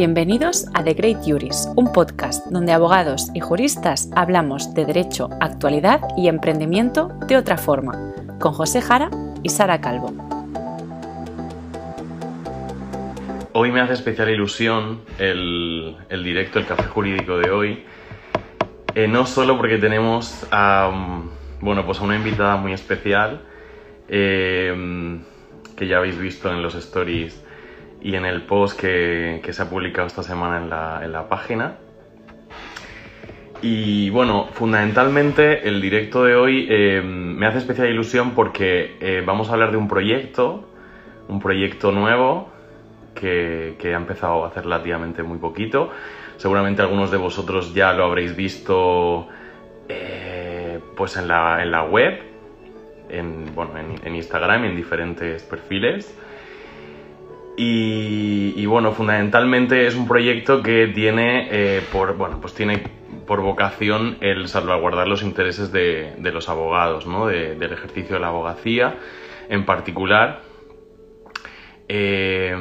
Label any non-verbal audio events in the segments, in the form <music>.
Bienvenidos a The Great Juris, un podcast donde abogados y juristas hablamos de derecho, actualidad y emprendimiento de otra forma, con José Jara y Sara Calvo. Hoy me hace especial ilusión el, directo, el café jurídico de hoy, eh, no solo porque tenemos a, bueno, pues a una invitada muy especial, eh, que ya habéis visto en los stories y en el post que, se ha publicado esta semana en la, página. Y bueno, fundamentalmente el directo de hoy eh, me hace especial ilusión porque eh, vamos a hablar de un proyecto, un proyecto nuevo que, ha empezado a hacer relativamente muy poquito. Seguramente algunos de vosotros ya lo habréis visto eh, pues en la, en la, web, en, bueno, en, en Instagram en diferentes perfiles. Y, bueno, fundamentalmente es un proyecto que tiene, eh, por, bueno, pues tiene por vocación el salvaguardar los intereses de, los abogados, ¿no? del ejercicio de la abogacía en particular. Eh,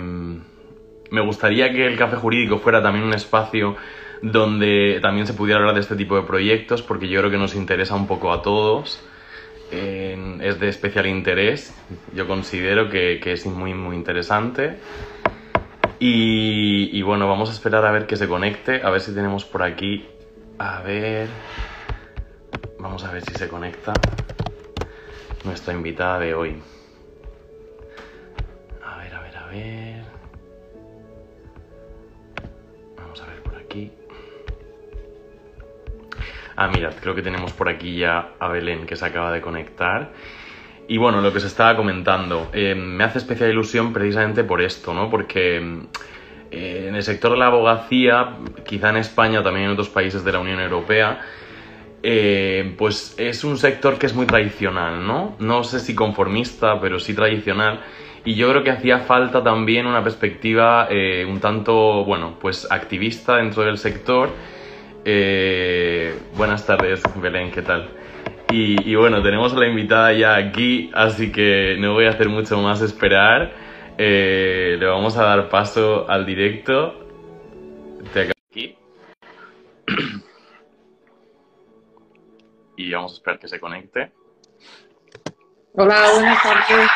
me gustaría que el café jurídico fuera también un espacio donde también se pudiera hablar de este tipo de proyectos, porque yo creo que nos interesa un poco a todos es de especial interés. Yo considero que, es muy, muy interesante. Y, bueno, vamos a esperar a ver que se conecte. A ver si tenemos por aquí. A ver. Vamos a ver si se conecta nuestra invitada de hoy. A ver, a ver, a ver. Vamos a ver por aquí. Ah, mirad, creo que tenemos por aquí ya a Belén que se acaba de conectar. Y bueno, lo que se estaba comentando, eh, me hace especial ilusión precisamente por esto, ¿no? Porque eh, en el sector de la abogacía, quizá en España, también en otros países de la Unión Europea, eh, pues es un sector que es muy tradicional, ¿no? No sé si conformista, pero sí tradicional. Y yo creo que hacía falta también una perspectiva un tanto, bueno, pues activista dentro del sector eh, buenas tardes, Belén, ¿qué tal? Y, bueno, tenemos a la invitada ya aquí, así que no voy a hacer mucho más esperar. Eh, le vamos a dar paso al directo. Te aquí. y vamos a esperar que se conecte. Hola, buenas tardes.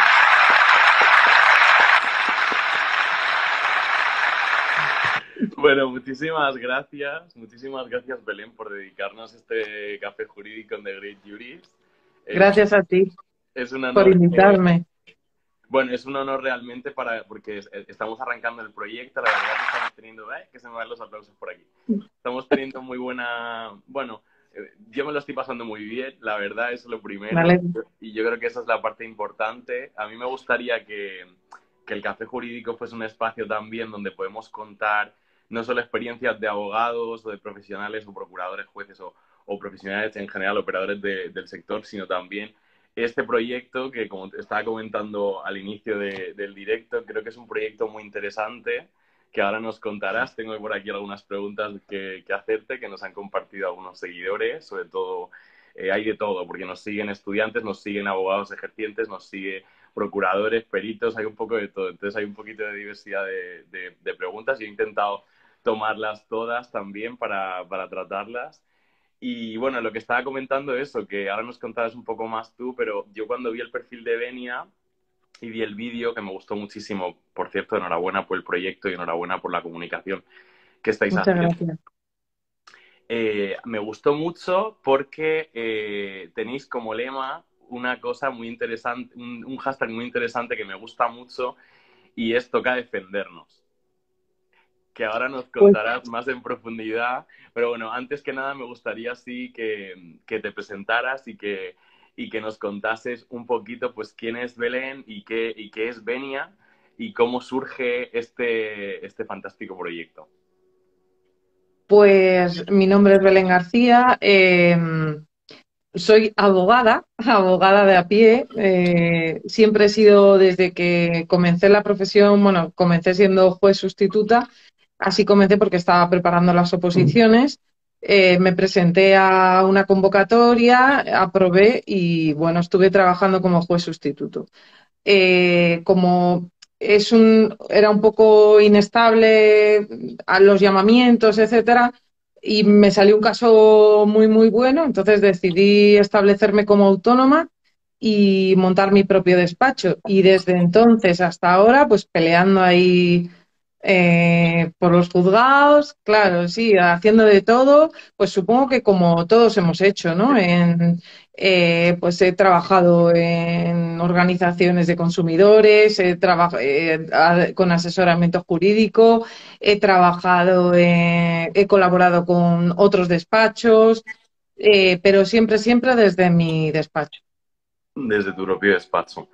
Bueno, muchísimas gracias, muchísimas gracias Belén por dedicarnos este café jurídico en The Great Juris. Gracias a ti es un por invitarme. bueno, es un honor realmente para porque estamos arrancando el proyecto, la verdad que estamos teniendo, eh, que se me van los aplausos por aquí. Estamos teniendo muy buena, bueno, eh, yo me lo estoy pasando muy bien, la verdad es lo primero. Y yo creo que esa es la parte importante. A mí me gustaría que, que el café jurídico fuese un espacio también donde podemos contar no solo experiencias de abogados o de profesionales o procuradores, jueces o, profesionales en general, operadores del sector, sino también este proyecto que, como te estaba comentando al inicio del directo, creo que es un proyecto muy interesante que ahora nos contarás. Tengo por aquí algunas preguntas que, hacerte que nos han compartido algunos seguidores, sobre todo eh, hay de todo, porque nos siguen estudiantes, nos siguen abogados ejercientes, nos sigue procuradores, peritos, hay un poco de todo. Entonces hay un poquito de diversidad de, de preguntas y he intentado tomarlas todas también para, para tratarlas. Y bueno, lo que estaba comentando es eso, que ahora nos contarás un poco más tú, pero yo cuando vi el perfil de Benia y vi el vídeo, que me gustó muchísimo, por cierto, enhorabuena por el proyecto y enhorabuena por la comunicación que estáis haciendo. Eh, me gustó mucho porque eh, tenéis como lema una cosa muy interesante, un, un hashtag muy interesante que me gusta mucho y es toca defendernos que ahora nos pues contarás más en profundidad. Pero bueno, antes que nada me gustaría sí que, te presentaras y que, y que nos contases un poquito pues quién es Belén y qué, y qué es Benia y cómo surge este, este fantástico proyecto. Pues mi nombre es Belén García. Em, soy abogada, <laughs> abogada de a pie. Eh, siempre he sido, desde que comencé la profesión, bueno, comencé siendo juez sustituta Así comencé porque estaba preparando las oposiciones. Eh, me presenté a una convocatoria, aprobé y bueno, estuve trabajando como juez sustituto. Eh, como era un poco inestable a los llamamientos, etcétera, y me salió un caso muy, muy bueno, entonces decidí establecerme como autónoma y montar mi propio despacho. Y desde entonces hasta ahora, pues peleando ahí eh, por los juzgados, claro, sí, haciendo de todo, pues supongo que como todos hemos hecho, ¿no? En, eh, pues he trabajado en organizaciones de consumidores, he trabajado eh, con asesoramiento jurídico, he trabajado, he colaborado con otros despachos, pero siempre, siempre desde mi despacho. Desde tu propio despacho.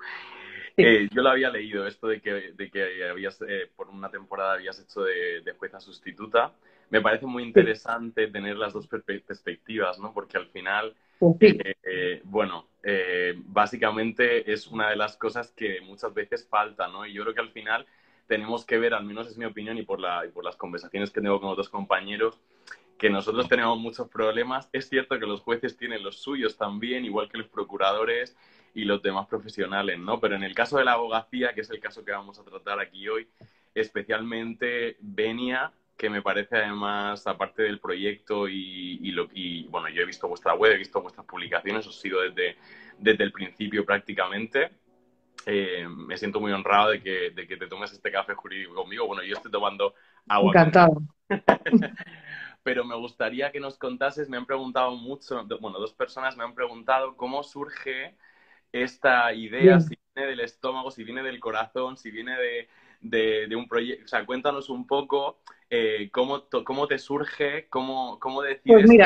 Eh, yo lo había leído, esto de que, de que habías, eh, por una temporada habías hecho de, jueza sustituta. Me parece muy interesante tener las dos perspectivas, ¿no? Porque al final, eh, bueno, básicamente es una de las cosas que muchas veces falta, ¿no? Y yo creo que al final tenemos que ver, al menos es mi opinión y por, la, y por las conversaciones que tengo con otros compañeros, que nosotros tenemos muchos problemas. Es cierto que los jueces tienen los suyos también, igual que los procuradores y los demás profesionales, ¿no? Pero en el caso de la abogacía, que es el caso que vamos a tratar aquí hoy, especialmente Benia, que me parece además, aparte del proyecto y, lo, y bueno, yo he visto vuestra web, he visto vuestras publicaciones, os sigo desde, desde el principio prácticamente. Eh, me siento muy honrado de que, de que te tomes este café jurídico conmigo. Bueno, yo estoy tomando agua. Encantado. <laughs> Pero me gustaría que nos contases, me han preguntado mucho, bueno, dos personas me han preguntado cómo surge esta idea, si viene del estómago, si viene del corazón, si viene de, un proyecto. O sea, cuéntanos un poco eh, cómo, cómo te surge, cómo, cómo decides pues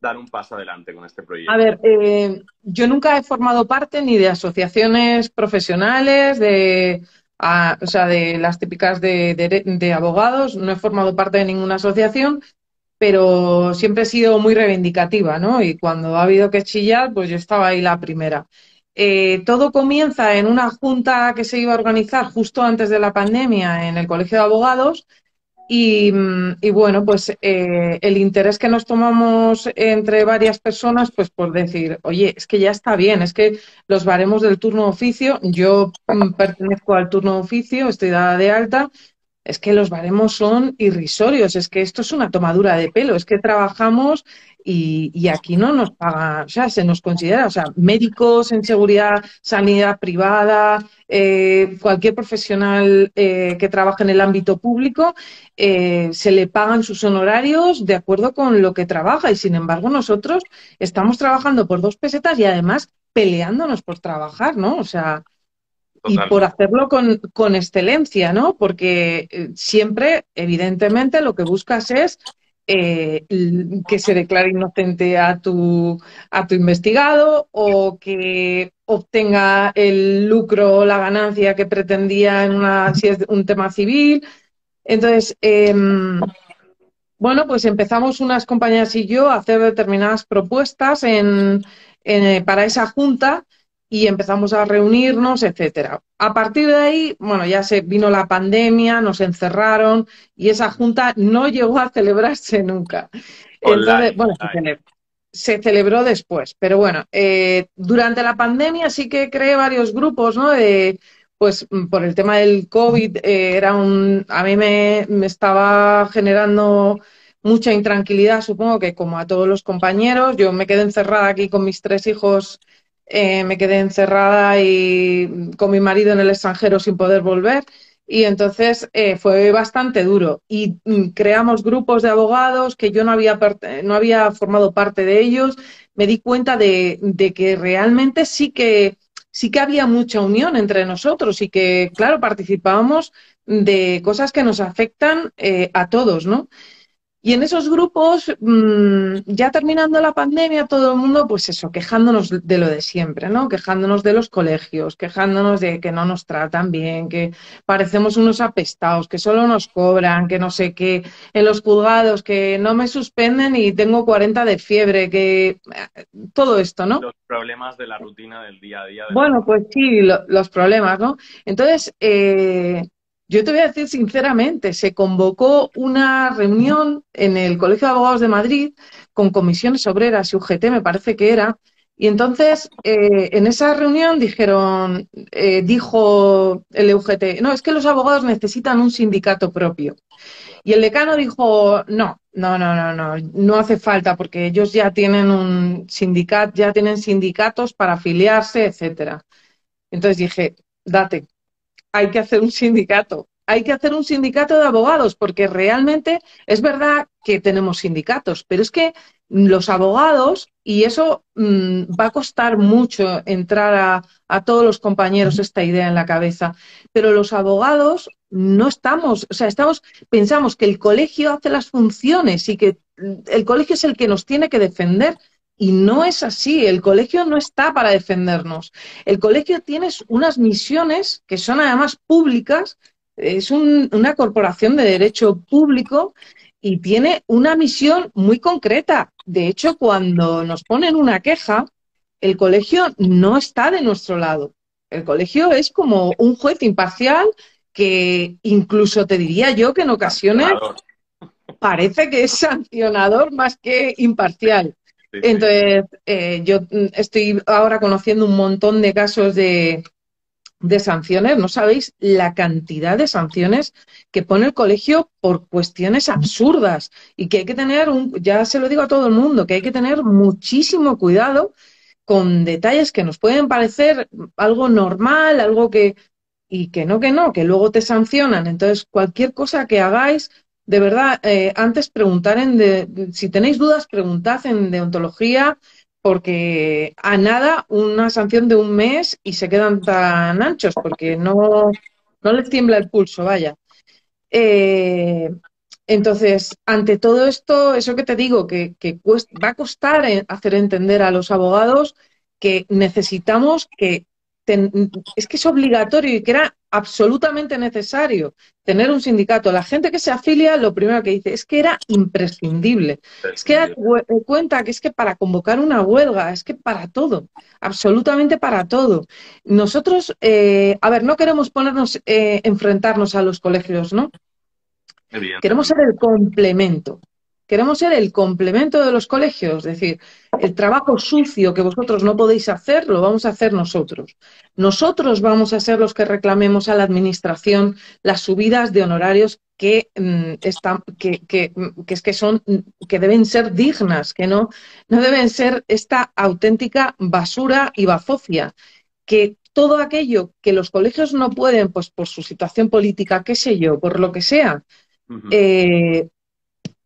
dar un paso adelante con este proyecto. A ver, eh, yo nunca he formado parte ni de asociaciones profesionales, de, o sea, de las típicas de, de abogados, no he formado parte de ninguna asociación, pero siempre he sido muy reivindicativa, ¿no? Y cuando ha habido que chillar, pues yo estaba ahí la primera. Eh, todo comienza en una junta que se iba a organizar justo antes de la pandemia en el Colegio de Abogados y, bueno, pues eh, el interés que nos tomamos entre varias personas, pues por decir, oye, es que ya está bien, es que los baremos del turno oficio, yo mm, pertenezco al turno oficio, estoy dada de alta, es que los baremos son irrisorios, es que esto es una tomadura de pelo, es que trabajamos y, aquí no nos pagan, o sea, se nos considera, o sea, médicos en seguridad, sanidad privada, eh, cualquier profesional eh, que trabaje en el ámbito público, eh, se le pagan sus honorarios de acuerdo con lo que trabaja y sin embargo nosotros estamos trabajando por dos pesetas y además peleándonos por trabajar, ¿no? O sea, y por hacerlo con, con, excelencia, ¿no? Porque siempre, evidentemente, lo que buscas es eh, que se declare inocente a tu, a tu investigado o que obtenga el lucro o la ganancia que pretendía en una, si es un tema civil. Entonces, em, bueno, pues empezamos unas compañías y yo a hacer determinadas propuestas en, en, para esa junta y empezamos a reunirnos, etcétera. A partir de ahí, bueno, ya se vino la pandemia, nos encerraron y esa junta no <laughs> llegó a celebrarse nunca. Entonces, bueno, se celebró, después, pero bueno, eh, durante la pandemia sí que creé varios grupos, ¿no? De, pues por el tema del COVID eh, era un, a mí me, me estaba generando mucha intranquilidad, supongo que como a todos los compañeros. Yo me quedé encerrada aquí con mis tres hijos eh, me quedé encerrada y con mi marido en el extranjero sin poder volver. Y entonces eh, fue bastante duro. Y mm, creamos grupos de abogados que yo no había, no había formado parte de ellos. Me di cuenta de, que realmente sí que, sí que había mucha unión entre nosotros y que, claro, participábamos de cosas que nos afectan eh, a todos, ¿no? Y en esos grupos, mm, ya terminando la pandemia, todo el mundo, pues eso, quejándonos de lo de siempre, ¿no? Quejándonos de los colegios, quejándonos de que no nos tratan bien, que parecemos unos apestados, que solo nos cobran, que no sé qué, en los juzgados, que no me suspenden y tengo 40 de fiebre, que eh, todo esto, ¿no? Los problemas de la rutina del día a día. Bueno, pues sí, los problemas, ¿no? Entonces, eh, yo te voy a decir sinceramente, se convocó una reunión en el Colegio de Abogados de Madrid con comisiones obreras y UGT, me parece que era, Y entonces, eh, en esa reunión dijeron, eh, dijo el UGT, no, es que los abogados necesitan un sindicato propio. Y el decano dijo, no, no, no, no, no, no hace falta porque ellos ya tienen un sindicato, ya tienen sindicatos para afiliarse, etcétera. Entonces dije, date, hay que hacer un sindicato hay que hacer un sindicato de abogados, porque realmente es verdad que tenemos sindicatos, pero es que los abogados, y eso mm, va a costar mucho entrar a, a, todos los compañeros esta idea en la cabeza, pero los abogados no estamos, o sea, estamos, pensamos que el colegio hace las funciones y que el colegio es el que nos tiene que defender. Y no es así, el colegio no está para defendernos. El colegio tiene unas misiones que son además públicas es una corporación de derecho público y tiene una misión muy concreta. De hecho, cuando nos ponen una queja, el colegio no está de nuestro lado. El colegio es como un juez imparcial que incluso te diría yo que en ocasiones parece que es sancionador más que imparcial. Entonces, eh, yo estoy ahora conociendo un montón de casos de, de sanciones, no sabéis la cantidad de sanciones que pone el colegio por cuestiones absurdas y que hay que tener, un, ya se lo digo a todo el mundo, que hay que tener muchísimo cuidado con detalles que nos pueden parecer algo normal, algo que y que no, que no, que luego te sancionan. Entonces, cualquier cosa que hagáis, de verdad, eh, antes preguntar en de, si tenéis dudas, preguntad en deontología, porque a nada una sanción de un mes y se quedan tan anchos, porque no, no les tiembla el pulso, vaya. Eh, entonces, ante todo esto, eso que te digo, que, que va a costar hacer entender a los abogados que necesitamos que es que es obligatorio y que era absolutamente necesario tener un sindicato. La gente que se afilia, lo primero que dice es que era imprescindible. Es que da cuenta que es que para convocar una huelga, es que para todo, absolutamente para todo. Nosotros, eh, a ver, no queremos ponernos, eh, enfrentarnos a los colegios, ¿no? Queremos ser el complemento. Queremos ser el complemento de los colegios, es decir, el trabajo sucio que vosotros no podéis hacer, lo vamos a hacer nosotros. Nosotros vamos a ser los que reclamemos a la Administración las subidas de honorarios que, mm, están, que, que, que, es que son, que deben ser dignas, que no, no deben ser esta auténtica basura y bazofia, que todo aquello que los colegios no pueden, pues por su situación política, qué sé yo, por lo que sea, eh,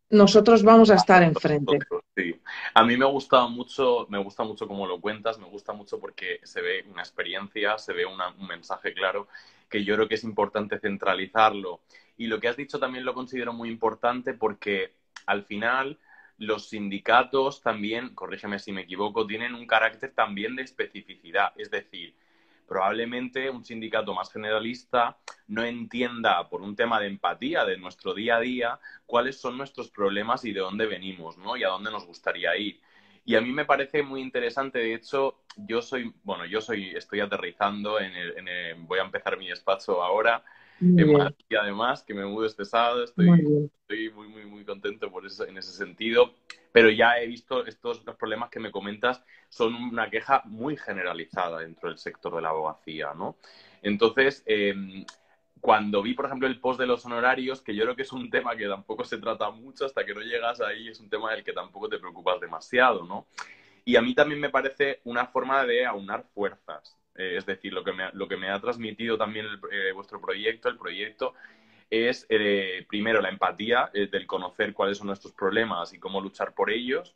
nosotros vamos a estar enfrente. Sí. A mí me gusta mucho, me gusta mucho como lo cuentas, me gusta mucho porque se ve una experiencia, se ve un mensaje claro, que yo creo que es importante centralizarlo. Y lo que has dicho también lo considero muy importante porque al final los sindicatos también, corrígeme si me equivoco, tienen un carácter también de especificidad. Es decir, probablemente un sindicato más generalista no entienda por un tema de empatía de nuestro día a día cuáles son nuestros problemas y de dónde venimos, ¿no? Y a dónde nos gustaría ir. Y a mí me parece muy interesante, de hecho, yo soy, bueno, yo soy, estoy aterrizando en el, voy a empezar mi despacho ahora, en Madrid además, que me mudo este sábado, estoy muy, estoy muy, muy, muy contento por eso, en ese sentido, pero ya he visto estos los problemas que me comentas son una queja muy generalizada dentro del sector de la abogacía, ¿no? Entonces, em, cuando vi, por ejemplo, el post de los honorarios, que yo creo que es un tema que tampoco se trata mucho hasta que no llegas ahí, es un tema del que tampoco te preocupas demasiado, ¿no? Y a mí también me parece una forma de aunar fuerzas. Eh, es decir, lo que, me, lo que me ha transmitido también eh, vuestro proyecto, el proyecto, es eh, primero la empatía, del conocer cuáles son nuestros problemas y cómo luchar por ellos.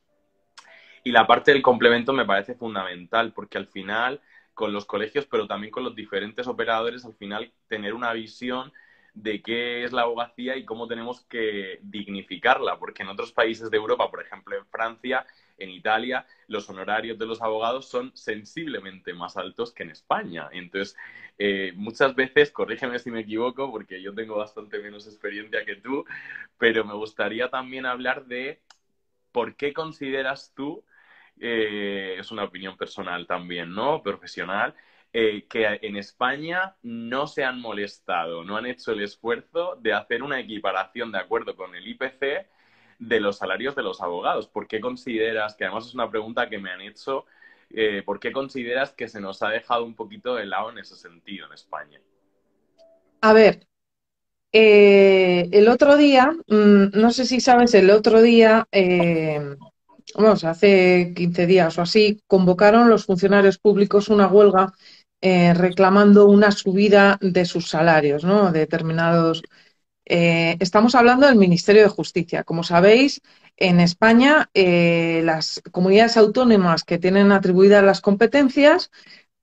Y la parte del complemento me parece fundamental, porque al final, con los colegios, pero también con los diferentes operadores, al final tener una visión de qué es la abogacía y cómo tenemos que dignificarla, porque en otros países de Europa, por ejemplo en Francia, en Italia, los honorarios de los abogados son sensiblemente más altos que en España. Entonces, eh, muchas veces, corrígeme si me equivoco, porque yo tengo bastante menos experiencia que tú, pero me gustaría también hablar de por qué consideras tú, eh, es una opinión personal también, ¿no? Profesional, eh, que en España no se han molestado, no han hecho el esfuerzo de hacer una equiparación de acuerdo con el IPC de los salarios de los abogados. ¿Por qué consideras, que además es una pregunta que me han hecho eh, ¿por qué consideras que se nos ha dejado un poquito de lado en ese sentido en España? A ver, eh, el otro día, mm, no sé si sabes, el otro día, eh, vamos, hace 15 días o así, convocaron los funcionarios públicos una huelga eh, reclamando una subida de sus salarios, ¿no? Determinados. Estamos hablando del Ministerio de Justicia. Como sabéis, en España, las comunidades autónomas que tienen atribuidas las competencias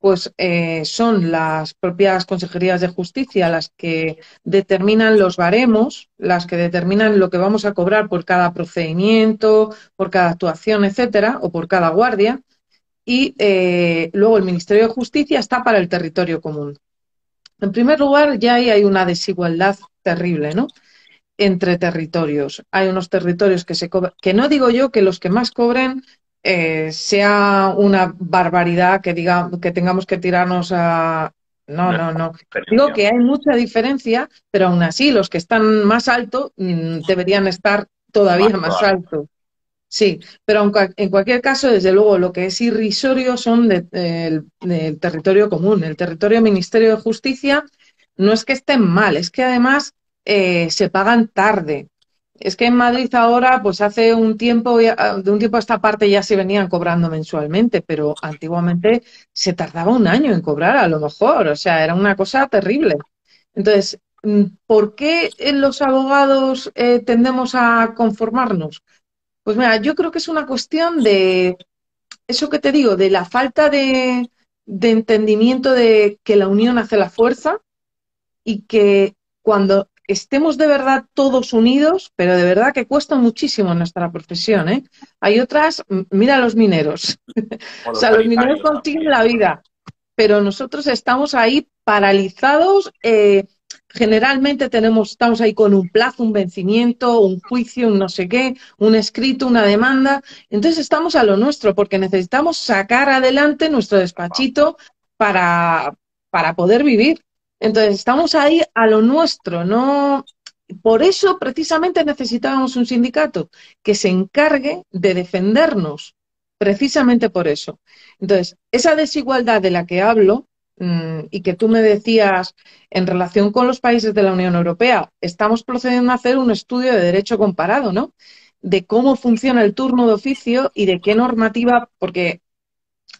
pues eh, son las propias consejerías de justicia las que determinan los baremos, las que determinan lo que vamos a cobrar por cada procedimiento, por cada actuación, etcétera, o por cada guardia. Y eh, luego el Ministerio de Justicia está para el territorio común. En primer lugar, ya ahí hay una desigualdad terrible, ¿no? Entre territorios. Hay unos territorios que se cobran, que no digo yo que los que más cobren eh, sea una barbaridad que diga que tengamos que tirarnos a no, no, no. Digo que hay mucha diferencia, pero aún así los que están más alto mm, deberían estar todavía más, alto. Sí, pero en, cualquier caso, desde luego, lo que es irrisorio son del territorio común. El territorio Ministerio de Justicia no es que estén mal, es que además eh, se pagan tarde. Es que en Madrid ahora, pues hace un tiempo, de un tiempo a esta parte ya se venían cobrando mensualmente, pero antiguamente se tardaba un año en cobrar a lo mejor, o sea, era una cosa terrible. Entonces, mm, ¿por qué los abogados eh, tendemos a conformarnos? Pues mira, yo creo que es una cuestión de eso que te digo, de la falta de, de entendimiento de que la unión hace la fuerza y que cuando estemos de verdad todos unidos, pero de verdad que cuesta muchísimo nuestra profesión. ¿eh? Hay otras, mira los mineros. <laughs> O, sea, los mineros consiguen la vida, pero nosotros estamos ahí paralizados. Eh, generalmente tenemos, estamos ahí con un plazo, un vencimiento, un juicio, un no sé qué, un escrito, una demanda. Entonces estamos a lo nuestro porque necesitamos sacar adelante nuestro despachito para, para poder vivir. Entonces, estamos ahí a lo nuestro, ¿no? Por eso, precisamente, necesitábamos un sindicato que se encargue de defendernos, precisamente por eso. Entonces, esa desigualdad de la que hablo y que tú me decías en relación con los países de la Unión Europea, estamos procediendo a hacer un estudio de derecho comparado, ¿no? De cómo funciona el turno de oficio y de qué normativa, porque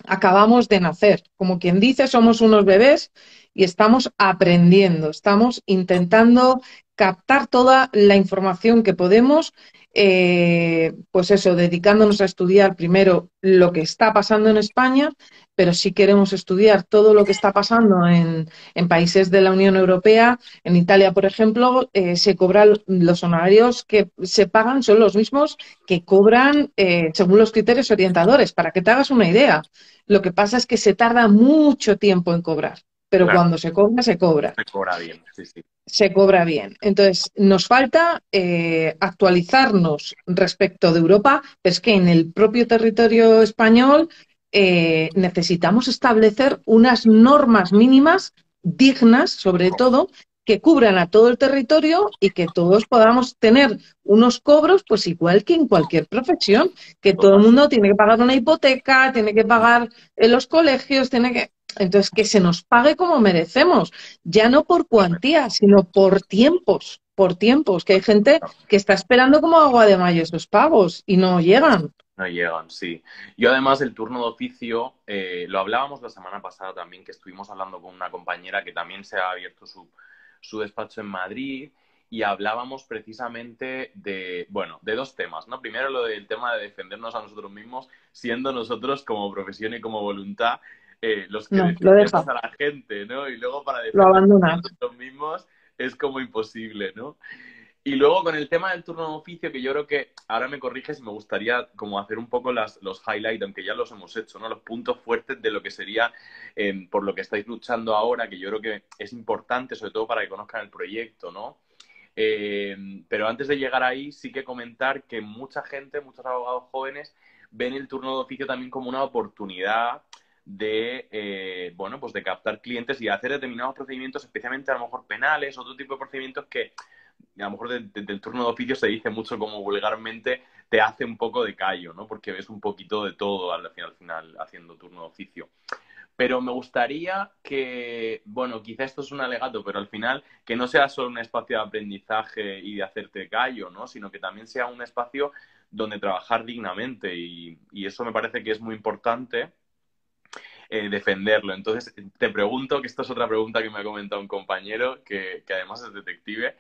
acabamos de nacer. Como quien dice, somos unos bebés y estamos aprendiendo, estamos intentando captar toda la información que podemos, eh, pues eso, dedicándonos a estudiar primero lo que está pasando en España, pero si queremos estudiar todo lo que está pasando en, países de la Unión Europea, en Italia, por ejemplo, eh, se cobran los honorarios que se pagan son los mismos que cobran eh, según los criterios orientadores, para que te hagas una idea. Lo que pasa es que se tarda mucho tiempo en cobrar pero cuando se cobra, se cobra. Se cobra bien, sí, sí. Se cobra bien. Entonces, nos falta eh, actualizarnos respecto de Europa, pero es que en el propio territorio español eh, necesitamos establecer unas normas mínimas dignas, sobre todo, que cubran a todo el territorio y que todos podamos tener unos cobros, pues igual que en cualquier profesión, que todo el mundo tiene que pagar una hipoteca, tiene que pagar en los colegios, tiene que entonces, que se nos pague como merecemos, ya no por cuantía, sino por tiempos, por tiempos, que hay gente que está esperando como agua de mayo esos pagos y no llegan. No llegan, sí. Yo además el turno de oficio, eh, lo hablábamos la semana pasada también, que estuvimos hablando con una compañera que también se ha abierto su, su despacho en Madrid y hablábamos precisamente de, bueno, de dos temas, ¿no? Primero lo del tema de defendernos a nosotros mismos, siendo nosotros como profesión y como voluntad eh, los que no, a la gente, ¿no? Y luego para defender los mismos es como imposible, ¿no? Y luego con el tema del turno de oficio, que yo creo que ahora me corriges y me gustaría como hacer un poco las, los highlights, aunque ya los hemos hecho, ¿no? Los puntos fuertes de lo que sería em, por lo que estáis luchando ahora, que yo creo que es importante, sobre todo para que conozcan el proyecto, ¿no? Em, pero antes de llegar ahí, sí que comentar que mucha gente, muchos abogados jóvenes, ven el turno de oficio también como una oportunidad de, eh, bueno, pues de captar clientes y hacer determinados procedimientos, especialmente a lo mejor penales, otro tipo de procedimientos que a lo mejor del turno de oficio se dice mucho como vulgarmente, te hace un poco de callo, ¿no? Porque ves un poquito de todo al final, al final haciendo turno de oficio. Pero me gustaría que, bueno, quizá esto es un alegato, pero al final que no sea solo un espacio de aprendizaje y de hacerte callo, ¿no? Sino que también sea un espacio donde trabajar dignamente y, eso me parece que es muy importante eh, defenderlo. Entonces, te pregunto, que esta es otra pregunta que me ha comentado un compañero que, además es detective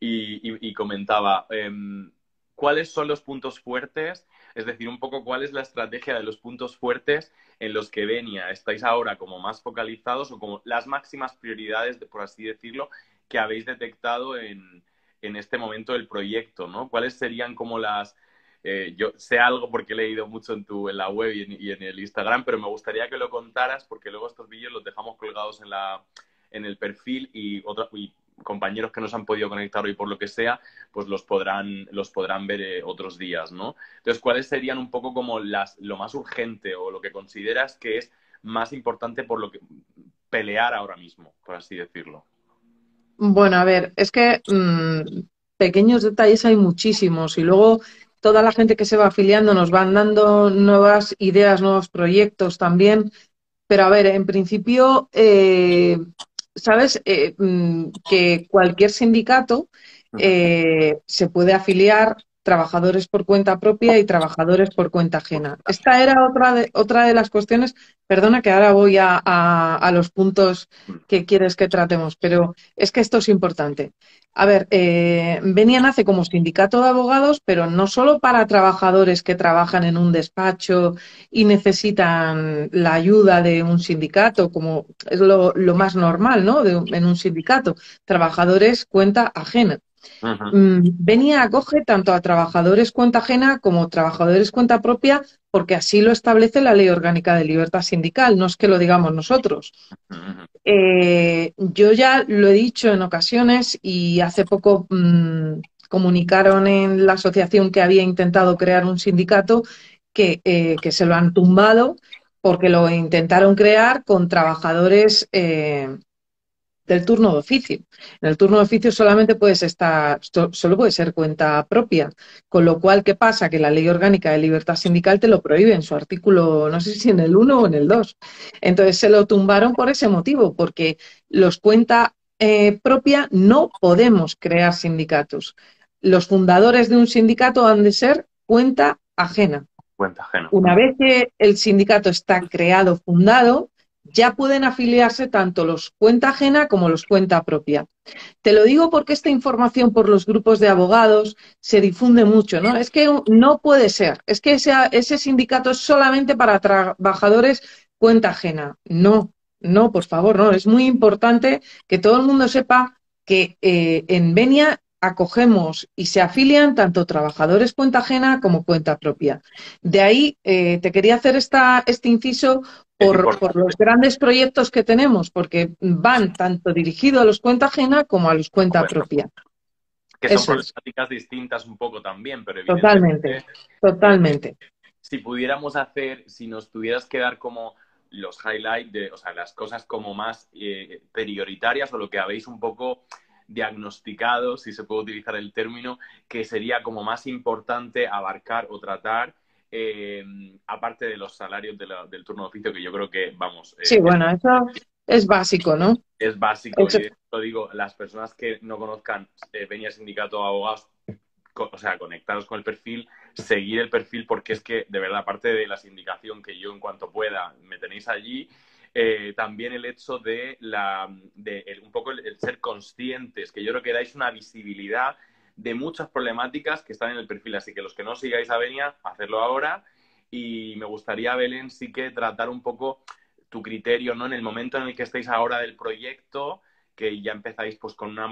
y, comentaba, em, ¿cuáles son los puntos fuertes es decir, un poco cuál es la estrategia de los puntos fuertes en los que Venia estáis ahora como más focalizados o como las máximas prioridades, por así decirlo, que habéis detectado en, este momento del proyecto, ¿no? ¿Cuáles serían como las... Eh, yo sé algo porque he leído mucho en, tu, en la web y en, el Instagram, pero me gustaría que lo contaras porque luego estos vídeos los dejamos colgados en, la, en el perfil y, otra, y compañeros que no se han podido conectar hoy por lo que sea, pues los podrán, los podrán ver eh, otros días, ¿no? Entonces, ¿cuáles serían un poco como las, lo más urgente o lo que consideras que es más importante por lo que pelear ahora mismo, por así decirlo? Bueno, a ver, es que mm, pequeños detalles hay muchísimos y luego toda la gente que se va afiliando nos van dando nuevas ideas, nuevos proyectos también. Pero a ver, en principio, eh, sabes eh, mm, que cualquier sindicato eh, se puede afiliar trabajadores por cuenta propia y trabajadores por cuenta ajena. Esta era otra de, otra de las cuestiones, perdona que ahora voy a, a, los puntos que quieres que tratemos, pero es que esto es importante. A ver, eh, Benia nace como sindicato de abogados, pero no solo para trabajadores que trabajan en un despacho y necesitan la ayuda de un sindicato, como es lo, más normal, ¿no? en un sindicato. Trabajadores cuenta ajena. Venía mm, acoge tanto a trabajadores cuenta ajena como trabajadores cuenta propia, porque así lo establece la Ley Orgánica de Libertad Sindical, no es que lo digamos nosotros. Eh, yo ya lo he dicho en ocasiones y hace poco mm, comunicaron en la asociación que había intentado crear un sindicato que, eh, que se lo han tumbado porque lo intentaron crear con trabajadores eh, del turno de oficio. En el turno de oficio solamente puedes estar, solo puede ser cuenta propia, con lo cual, ¿qué pasa? Que la Ley Orgánica de Libertad Sindical te lo prohíbe en su artículo, no sé si en el 1 o en el 2. Entonces se lo tumbaron por ese motivo, porque los cuenta eh, propia no podemos crear sindicatos. Los fundadores de un sindicato han de ser cuenta ajena. Cuenta ajena. Una vez que el sindicato está creado, fundado, ya pueden afiliarse tanto los cuenta ajena como los cuenta propia. Te lo digo porque esta información por los grupos de abogados se difunde mucho, ¿no? Es que no puede ser, es que ese, sindicato es solamente para trabajadores cuenta ajena. No, no, por favor, no. Es muy importante que todo el mundo sepa que eh, en Benia acogemos y se afilian tanto trabajadores cuenta ajena como cuenta propia. De ahí eh, te quería hacer esta, este inciso por, los grandes proyectos que tenemos, porque van tanto dirigidos a los cuenta ajena como a los cuenta propia. Que son problemáticas distintas un poco también, pero Totalmente, totalmente. Si pudiéramos hacer, si nos tuvieras que dar como los highlights o sea, las cosas como más eh, prioritarias o lo que habéis un poco diagnosticado, si se puede utilizar el término, que sería como más importante abarcar o tratar eh, aparte de los salarios del turno de oficio, que yo creo que, vamos... Eh, sí, bueno, eso es básico, ¿no? Es básico. Y lo digo, las personas que no conozcan eh, Peña Sindicato de Abogados, o sea, conectados con el perfil, seguir el perfil, porque es que, de verdad, aparte de la sindicación que yo en cuanto pueda me tenéis allí, eh, también el hecho de, la, de un poco el, ser conscientes, que yo creo que dais una visibilidad de muchas problemáticas que están en el perfil. Así que los que no sigáis a Benia, hacerlo ahora. Y me gustaría, Belén, sí que tratar un poco tu criterio, ¿no? En el momento en el que estáis ahora del proyecto, que ya empezáis pues con una,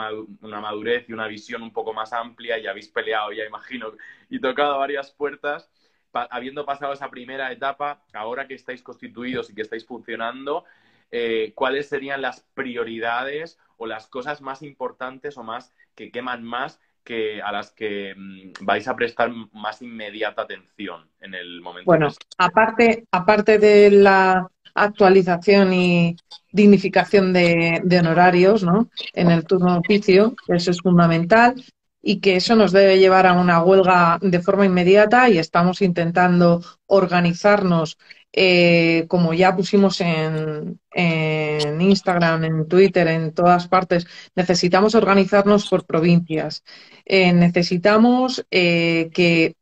madurez y una visión un poco más amplia, y habéis peleado, ya imagino, y tocado varias puertas, habiendo pasado esa primera etapa, ahora que estáis constituidos y que estáis funcionando, eh, ¿cuáles serían las prioridades o las cosas más importantes o más que queman más que, a las que mm, vais a prestar más inmediata atención en el momento? Bueno, aparte, aparte de la actualización y dignificación de, honorarios ¿no? en el turno de oficio, eso es fundamental y que eso nos debe llevar a una huelga de forma inmediata y estamos intentando organizarnos eh, como ya pusimos en, en, Instagram, en Twitter, en todas partes, necesitamos organizarnos por provincias. Eh, necesitamos eh, que,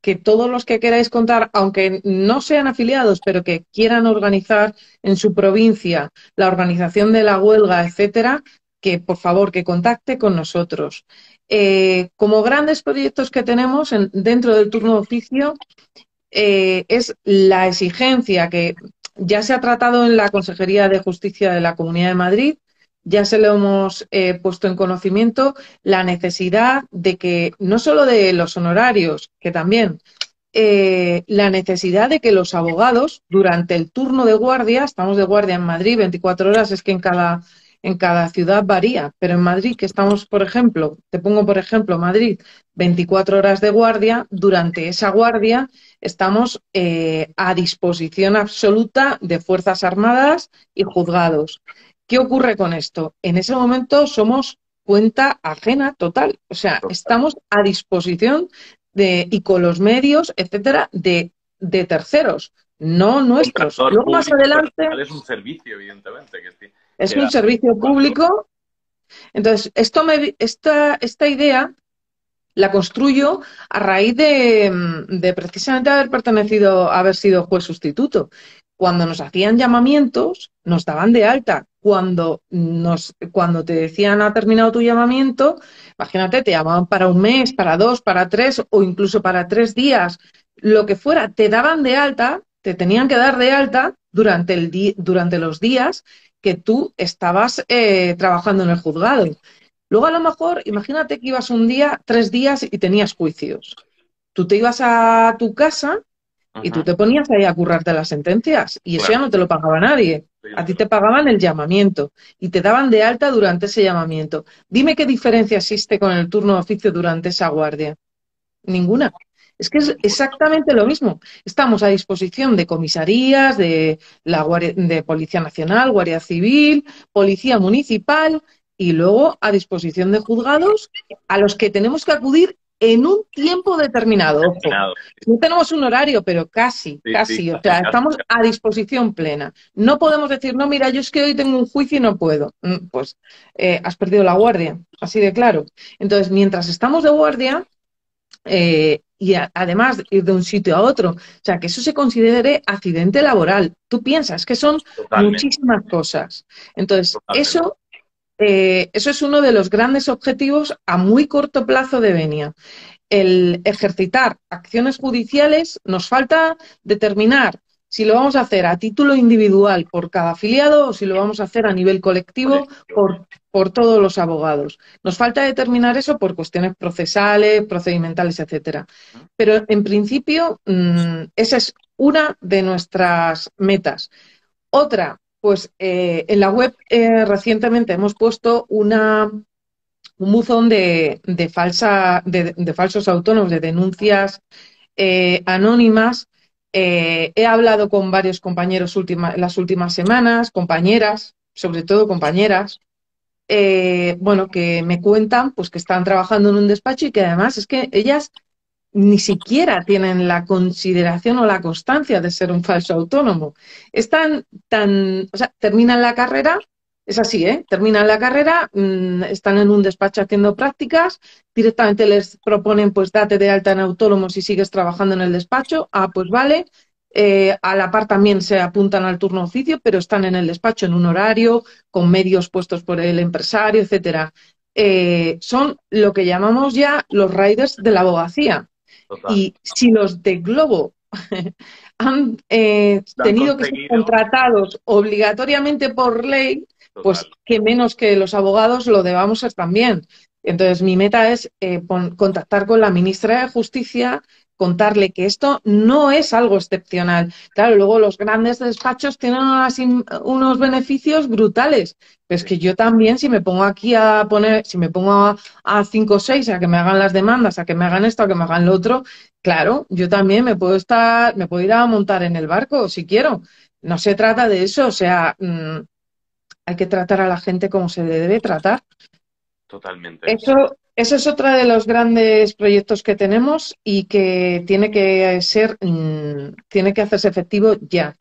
que todos los que queráis contar, aunque no sean afiliados, pero que quieran organizar en su provincia la organización de la huelga, etcétera, que por favor que contacte con nosotros. Como grandes proyectos que tenemos dentro del turno de oficio, eh, es la exigencia que ya se ha tratado en la Consejería de Justicia de la Comunidad de Madrid, ya se lo hemos eh, puesto en conocimiento, la necesidad de que, no solo de los honorarios, que también, eh, la necesidad de que los abogados, durante el turno de guardia, estamos de guardia en Madrid 24 horas, es que en cada, en cada ciudad varía, pero en Madrid, que estamos, por ejemplo, te pongo por ejemplo Madrid, 24 horas de guardia, durante esa guardia estamos eh, a disposición absoluta de Fuerzas Armadas y juzgados. ¿Qué ocurre con esto? En ese momento somos cuenta ajena total. O sea, estamos a disposición de, y con los medios, etcétera, de, terceros, no nuestros. Luego más adelante. Es un servicio, evidentemente. Es un servicio público. Entonces, esto me, esta, esta idea la construyo a raíz de, precisamente haber pertenecido, haber sido juez sustituto. Cuando nos hacían llamamientos, nos daban de alta. Cuando, nos, cuando te decían ha terminado tu llamamiento, imagínate, te llamaban para un mes, para dos, para tres o incluso para tres días, lo que fuera, te daban de alta, te tenían que dar de alta durante, el durante los días que tú estabas eh, trabajando en el juzgado. Luego a lo mejor, imagínate que ibas un día, tres días y tenías juicios. Tú te ibas a tu casa y tú te ponías ahí a currarte las sentencias y eso ya no te lo pagaba nadie. A ti te pagaban el llamamiento y te daban de alta durante ese llamamiento. Dime qué diferencia existe con el turno de oficio durante esa guardia. Ninguna. Es que es exactamente lo mismo. Estamos a disposición de comisarías, de la de Policía Nacional, Guardia Civil, Policía Municipal y luego a disposición de juzgados a los que tenemos que acudir en un tiempo determinado. No tenemos un horario, pero casi, casi. o sea, estamos a disposición plena. No podemos decir, no, mira, yo es que hoy tengo un juicio y no puedo. Mm, pues eh, has perdido la guardia, así de claro. Entonces, mientras estamos de guardia, eh, y además ir de un sitio a otro. O sea, que eso se considere accidente laboral. Tú piensas que son muchísimas cosas. Entonces, eso eh, eso es uno de los grandes objetivos a muy corto plazo de Venia. El ejercitar acciones judiciales nos falta determinar si lo vamos a hacer a título individual por cada afiliado o si lo vamos a hacer a nivel colectivo por, por todos los abogados. Nos falta determinar eso por cuestiones procesales, procedimentales, etcétera. Pero en principio, mm, esa es una de nuestras metas. Otra, pues eh, en la web eh, recientemente hemos puesto una, un buzón de, de, falsa, de, falsos autónomos, de denuncias eh, anónimas. He hablado con varios compañeros las últimas semanas, compañeras, sobre todo compañeras, bueno, que me cuentan pues que están trabajando en un despacho y que además es que ellas ni siquiera tienen la consideración o la constancia de ser un falso autónomo. Están tan, o sea, terminan la carrera, es así, ¿eh? Terminan la carrera, mm, están en un despacho haciendo prácticas, directamente les proponen, pues date de alta en autónomo si sigues trabajando en el despacho, ah, pues vale. Eh, a la par también se apuntan al turno oficio, pero están en el despacho en un horario, con medios puestos por el empresario, etcétera. Eh, son lo que llamamos ya los riders de la abogacía. Y si los de Globo <laughs> han eh, tenido que ser contratados obligatoriamente por ley, pues que menos que los abogados lo debamos ser también. Entonces, mi meta es eh, contactar con la ministra de Justicia, contarle que esto no es algo excepcional. Claro, luego los grandes despachos tienen unos beneficios brutales. Pero es que yo también, si me pongo aquí a poner, si me pongo a, a cinco o seis a que me hagan las demandas, a que me hagan esto, a que me hagan lo otro, claro, yo también me puedo estar, me puedo ir a montar en el barco si quiero. No se trata de eso, o sea, mm, hay que tratar a la gente como se debe tratar. Totalmente. Eso, eso es otro de los grandes proyectos que tenemos y que tiene que ser, mm, tiene que hacerse efectivo ya.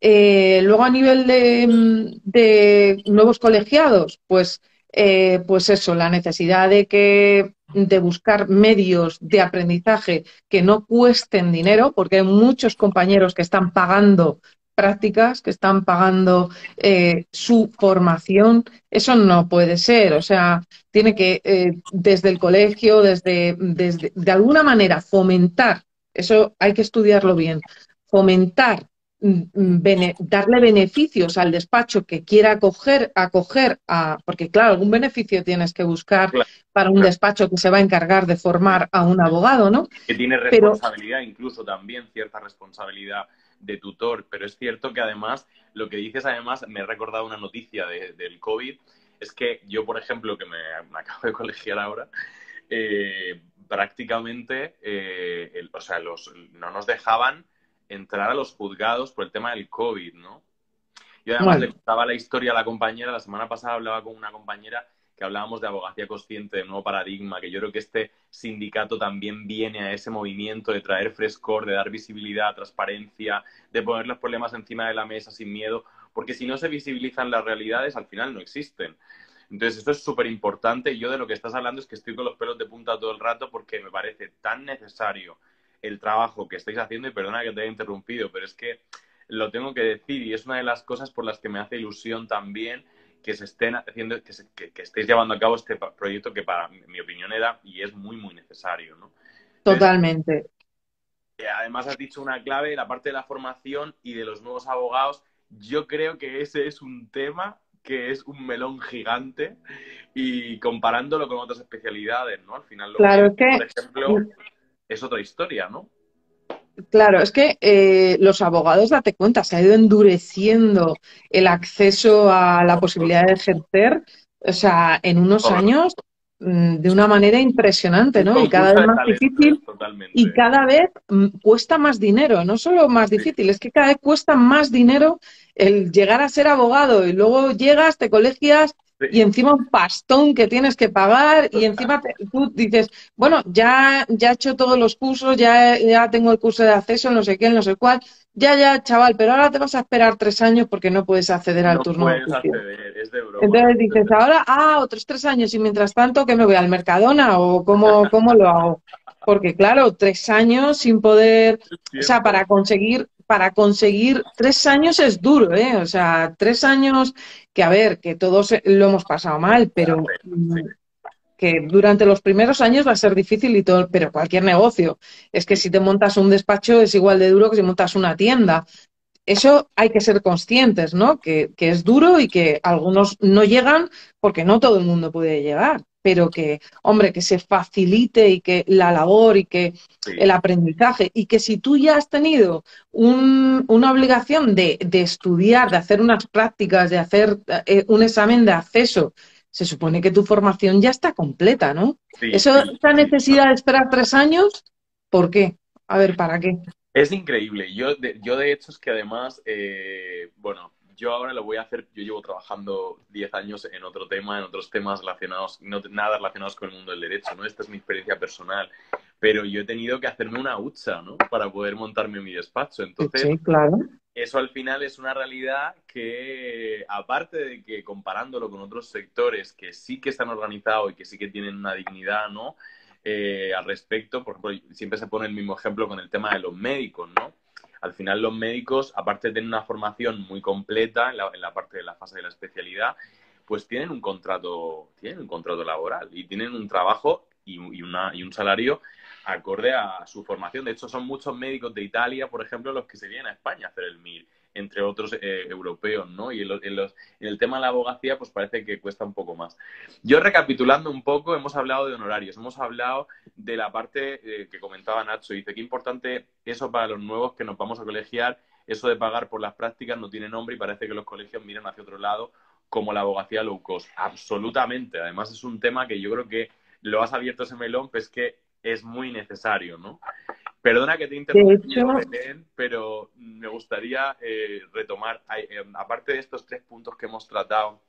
Eh, luego a nivel de, nuevos colegiados, pues, eh, pues eso, la necesidad de que de buscar medios de aprendizaje que no cuesten dinero, porque hay muchos compañeros que están pagando prácticas, que están pagando eh, su formación. Eso no puede ser. O sea, tiene que, eh, desde el colegio, desde, desde, de alguna manera, fomentar, eso hay que estudiarlo bien, fomentar mm, mm, darle beneficios al despacho que quiera acoger, acoger a, porque claro, algún beneficio tienes que buscar para un despacho que se va a encargar de formar a un abogado, ¿no? Que tiene responsabilidad, incluso también cierta responsabilidad de tutor, pero es cierto que además, lo que dices además, me he recordado una noticia del COVID, es que yo, por ejemplo, que me, acabo de colegiar ahora, eh, prácticamente, eh, o sea, los, no nos dejaban entrar a los juzgados por el tema del COVID, ¿no? Yo además le contaba la historia a la compañera, la semana pasada hablaba con una compañera que hablábamos de abogacía consciente, de nuevo paradigma, que yo creo que este sindicato también viene a ese movimiento de traer frescor, de dar visibilidad, transparencia, de poner los problemas encima de la mesa sin miedo, porque si no se visibilizan las realidades, al final no existen. Entonces, esto es súper importante yo de lo que estás hablando es que estoy con los pelos de punta todo el rato porque me parece tan necesario el trabajo que estáis haciendo y perdona que te haya interrumpido, pero es que lo tengo que decir y es una de las cosas por las que me hace ilusión también que se estén haciendo, que, que, estéis llevando a cabo este proyecto que para mi opinión era y es muy, muy necesario, ¿no? Totalmente. Eh, además has dicho una clave, la parte de la formación y de los nuevos abogados. Yo creo que ese es un tema que es un melón gigante y comparándolo con otras especialidades, ¿no? Al final, lo claro que, por ejemplo, es otra historia, ¿no? Claro, es que eh, los abogados, date cuenta, se ha ido endureciendo el acceso a la posibilidad de ejercer, o sea, en unos años mm, de una manera impresionante, ¿no? Y cada vez más difícil y cada vez mm, cuesta más dinero, no solo más difícil, es que cada vez cuesta más dinero el llegar a ser abogado y luego llegas, te colegias y encima un pastón que tienes que pagar y encima tú dices, bueno, ya, ya he hecho todos los cursos, ya, ya tengo el curso de acceso, no sé qué, no sé cuál, ya, ya, chaval, pero ahora te vas a esperar tres años porque no puedes acceder al turno. Puedes acceder, es de broma. Entonces dices, ahora, ah, otros tres años y mientras tanto, ¿qué me voy al Mercadona o cómo, cómo lo hago? Porque claro, tres años sin poder, o sea, para conseguir para conseguir tres años es duro, ¿eh? O sea, tres años que, a ver, que todos lo hemos pasado mal, pero mm, que durante los primeros años va a ser difícil y todo, pero cualquier negocio. Es que si te montas un despacho es igual de duro que si montas una tienda. Eso hay que ser conscientes, ¿no? Que, que es duro y que algunos no llegan porque no todo el mundo puede llegar pero que, hombre, que se facilite y que la labor y que el aprendizaje y que si tú ya has tenido una obligación de, estudiar, de hacer unas prácticas, de hacer eh, un examen de acceso, se supone que tu formación ya está completa, ¿no? Eso, esa necesidad de esperar tres años, ¿por qué? A ver, ¿para qué? Es increíble. Yo, de, yo de hecho, es que además, eh, bueno, yo ahora lo voy a hacer, yo llevo trabajando 10 años en otro tema, en otros temas relacionados, no, nada relacionados con el mundo del derecho, ¿no? Esta es mi experiencia personal, pero yo he tenido que hacerme una hucha, ¿no? Para poder montarme mi despacho. Entonces, sí, claro. eso al final es una realidad que, aparte de que comparándolo con otros sectores que sí que están organizados y que sí que tienen una dignidad, ¿no? Eh, al respecto, por ejemplo, siempre se pone el mismo ejemplo con el tema de los médicos, ¿no? Al final los médicos, aparte de tener una formación muy completa en la, parte de la fase de la especialidad, pues tienen un contrato, tienen un contrato laboral y tienen un trabajo y, una, y un salario acorde a su formación. De hecho, son muchos médicos de Italia, por ejemplo, los que se vienen a España a hacer el MIR. Entre otros eh, europeos, ¿no? Y en, el tema de la abogacía, pues parece que cuesta un poco más. Yo recapitulando un poco, hemos hablado de honorarios, hemos hablado de la parte eh, que comentaba Nacho, dice qué importante eso para los nuevos que nos vamos a colegiar, eso de pagar por las prácticas no tiene nombre y parece que los colegios miran hacia otro lado como la abogacía low cost. Absolutamente. Además es un tema que yo creo que lo has abierto ese melón, pues que es muy necesario, ¿no? Perdona que te interrumpa, pero me gustaría eh, retomar, eh, aparte de estos tres puntos que hemos tratado,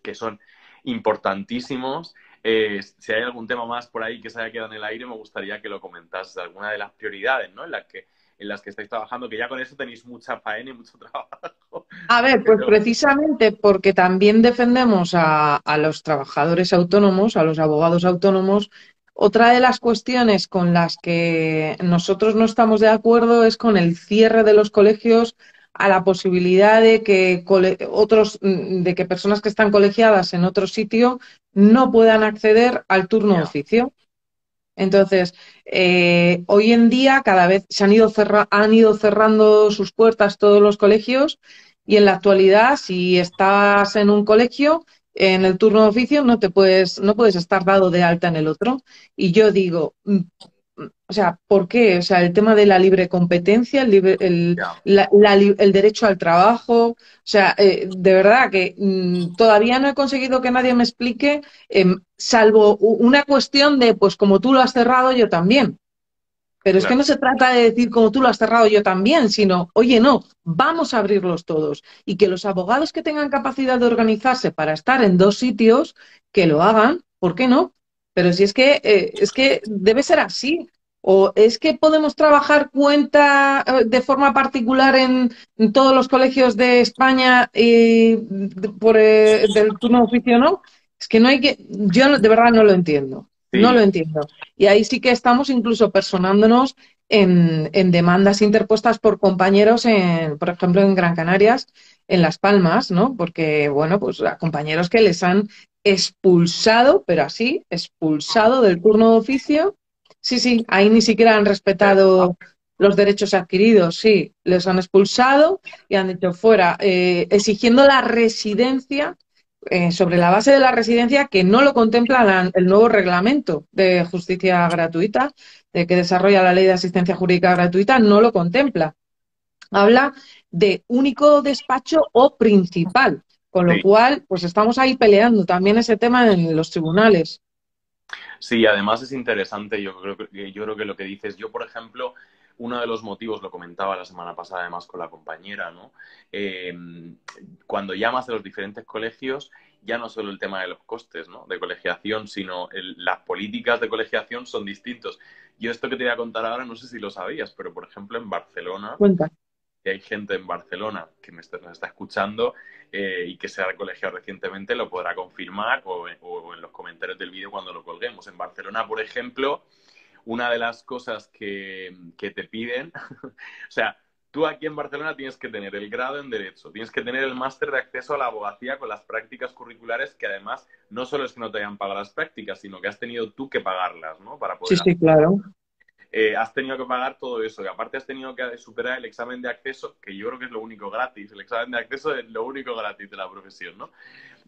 que son importantísimos, eh, si hay algún tema más por ahí que se haya quedado en el aire, me gustaría que lo comentases, alguna de las prioridades, ¿no? En las que en las que estáis trabajando, que ya con eso tenéis mucha faena y mucho <laughs> trabajo. A ver, pues precisamente porque también defendemos a, a, los trabajadores autónomos, a los abogados autónomos, otra de las cuestiones con las que nosotros no estamos de acuerdo es con el cierre de los colegios a la posibilidad de que otros, de que personas que están colegiadas en otro sitio no puedan acceder al turno de oficio. Entonces, eh, hoy en día cada vez se han ido, han ido cerrando sus puertas todos los colegios y en la actualidad, si estás en un colegio, en el turno de oficio no te puedes, no puedes estar dado de alta en el otro. Y yo digo, mm, o sea, ¿por qué? O sea, el tema de la libre competencia, el, el, derecho al trabajo, o sea, eh, de verdad que mm, todavía no he conseguido que nadie me explique, em, salvo una cuestión de, pues como tú lo has cerrado, yo también. Pero es que no se trata de decir como tú lo has cerrado yo también, sino, oye, no, vamos a abrirlos todos. Y que los abogados que tengan capacidad de organizarse para estar en dos sitios, que lo hagan, ¿por qué no? Pero si es que, eh, es que debe ser así. ¿O es que podemos trabajar cuenta eh, de forma particular en, todos los colegios de España y por eh, del turno de oficio no? Es que no hay que, yo de verdad no lo entiendo. No lo entiendo. Y ahí sí que estamos incluso personándonos en, en, demandas interpuestas por compañeros, en, por ejemplo, en Gran Canarias, en Las Palmas, ¿no? Porque, bueno, pues a compañeros que les han expulsado, pero así, expulsado del turno de oficio. Sí, sí, ahí ni siquiera han respetado los derechos adquiridos, sí, les han expulsado y han dicho fuera, eh, exigiendo la residencia eh, sobre la base de la residencia que no lo contempla el nuevo reglamento de justicia gratuita, de que desarrolla la ley de asistencia jurídica gratuita, no lo contempla. Habla de único despacho o principal, con lo cual, pues estamos ahí peleando también ese tema en los tribunales. Sí, además es interesante, yo creo que, yo creo que lo que dices, yo por ejemplo, uno de los motivos, lo comentaba la semana pasada además con la compañera, ¿no? Em, cuando llamas a los diferentes colegios, ya no solo el tema de los costes ¿no? de colegiación, sino las políticas de colegiación son distintos. Yo esto que te voy a contar ahora no sé si lo sabías, pero por ejemplo en Barcelona, Cuenta. hay gente en Barcelona que me está, nos está escuchando eh, y que se ha colegiado recientemente, lo podrá confirmar o, o en los comentarios del vídeo cuando lo colguemos. En Barcelona, por ejemplo, una de las cosas que, te piden, <laughs> o sea, tú aquí en Barcelona tienes que tener el grado en Derecho, tienes que tener el máster de acceso a la abogacía con las prácticas curriculares que además no solo es que no te hayan pagado las prácticas, sino que has tenido tú que pagarlas, ¿no? Para poder sí, sí, claro. Eh, has tenido que pagar todo eso y aparte has tenido que superar el examen de acceso, que yo creo que es lo único gratis. El examen de acceso es lo único gratis de la profesión, ¿no?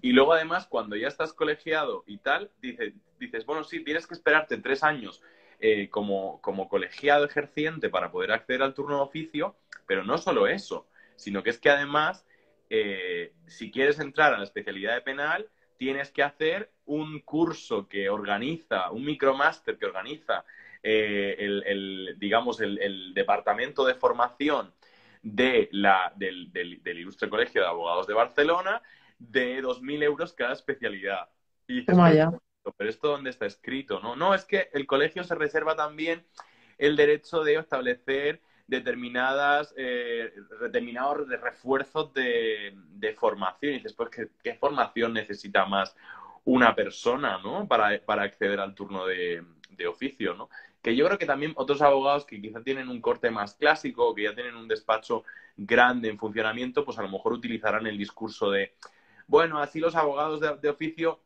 Y luego además, cuando ya estás colegiado y tal, dices, dices bueno, sí, tienes que esperarte tres años eh, como, como colegiado ejerciente para poder acceder al turno de oficio, pero no solo eso, sino que es que además, eh, si quieres entrar a la especialidad de penal, tienes que hacer un curso que organiza, un micromaster que organiza eh, el, digamos, el, departamento de formación de la, del, del, Ilustre Colegio de Abogados de Barcelona de 2.000 euros cada especialidad. Y pero esto dónde está escrito, ¿no? No, es que el colegio se reserva también el derecho de establecer determinadas, eh, determinados refuerzos de, formación. Y dices, pues, ¿qué, formación necesita más una persona, ¿no? Para, acceder al turno de, oficio, ¿no? Que yo creo que también otros abogados que quizá tienen un corte más clásico, que ya tienen un despacho grande en funcionamiento, pues a lo mejor utilizarán el discurso de, bueno, así los abogados de oficio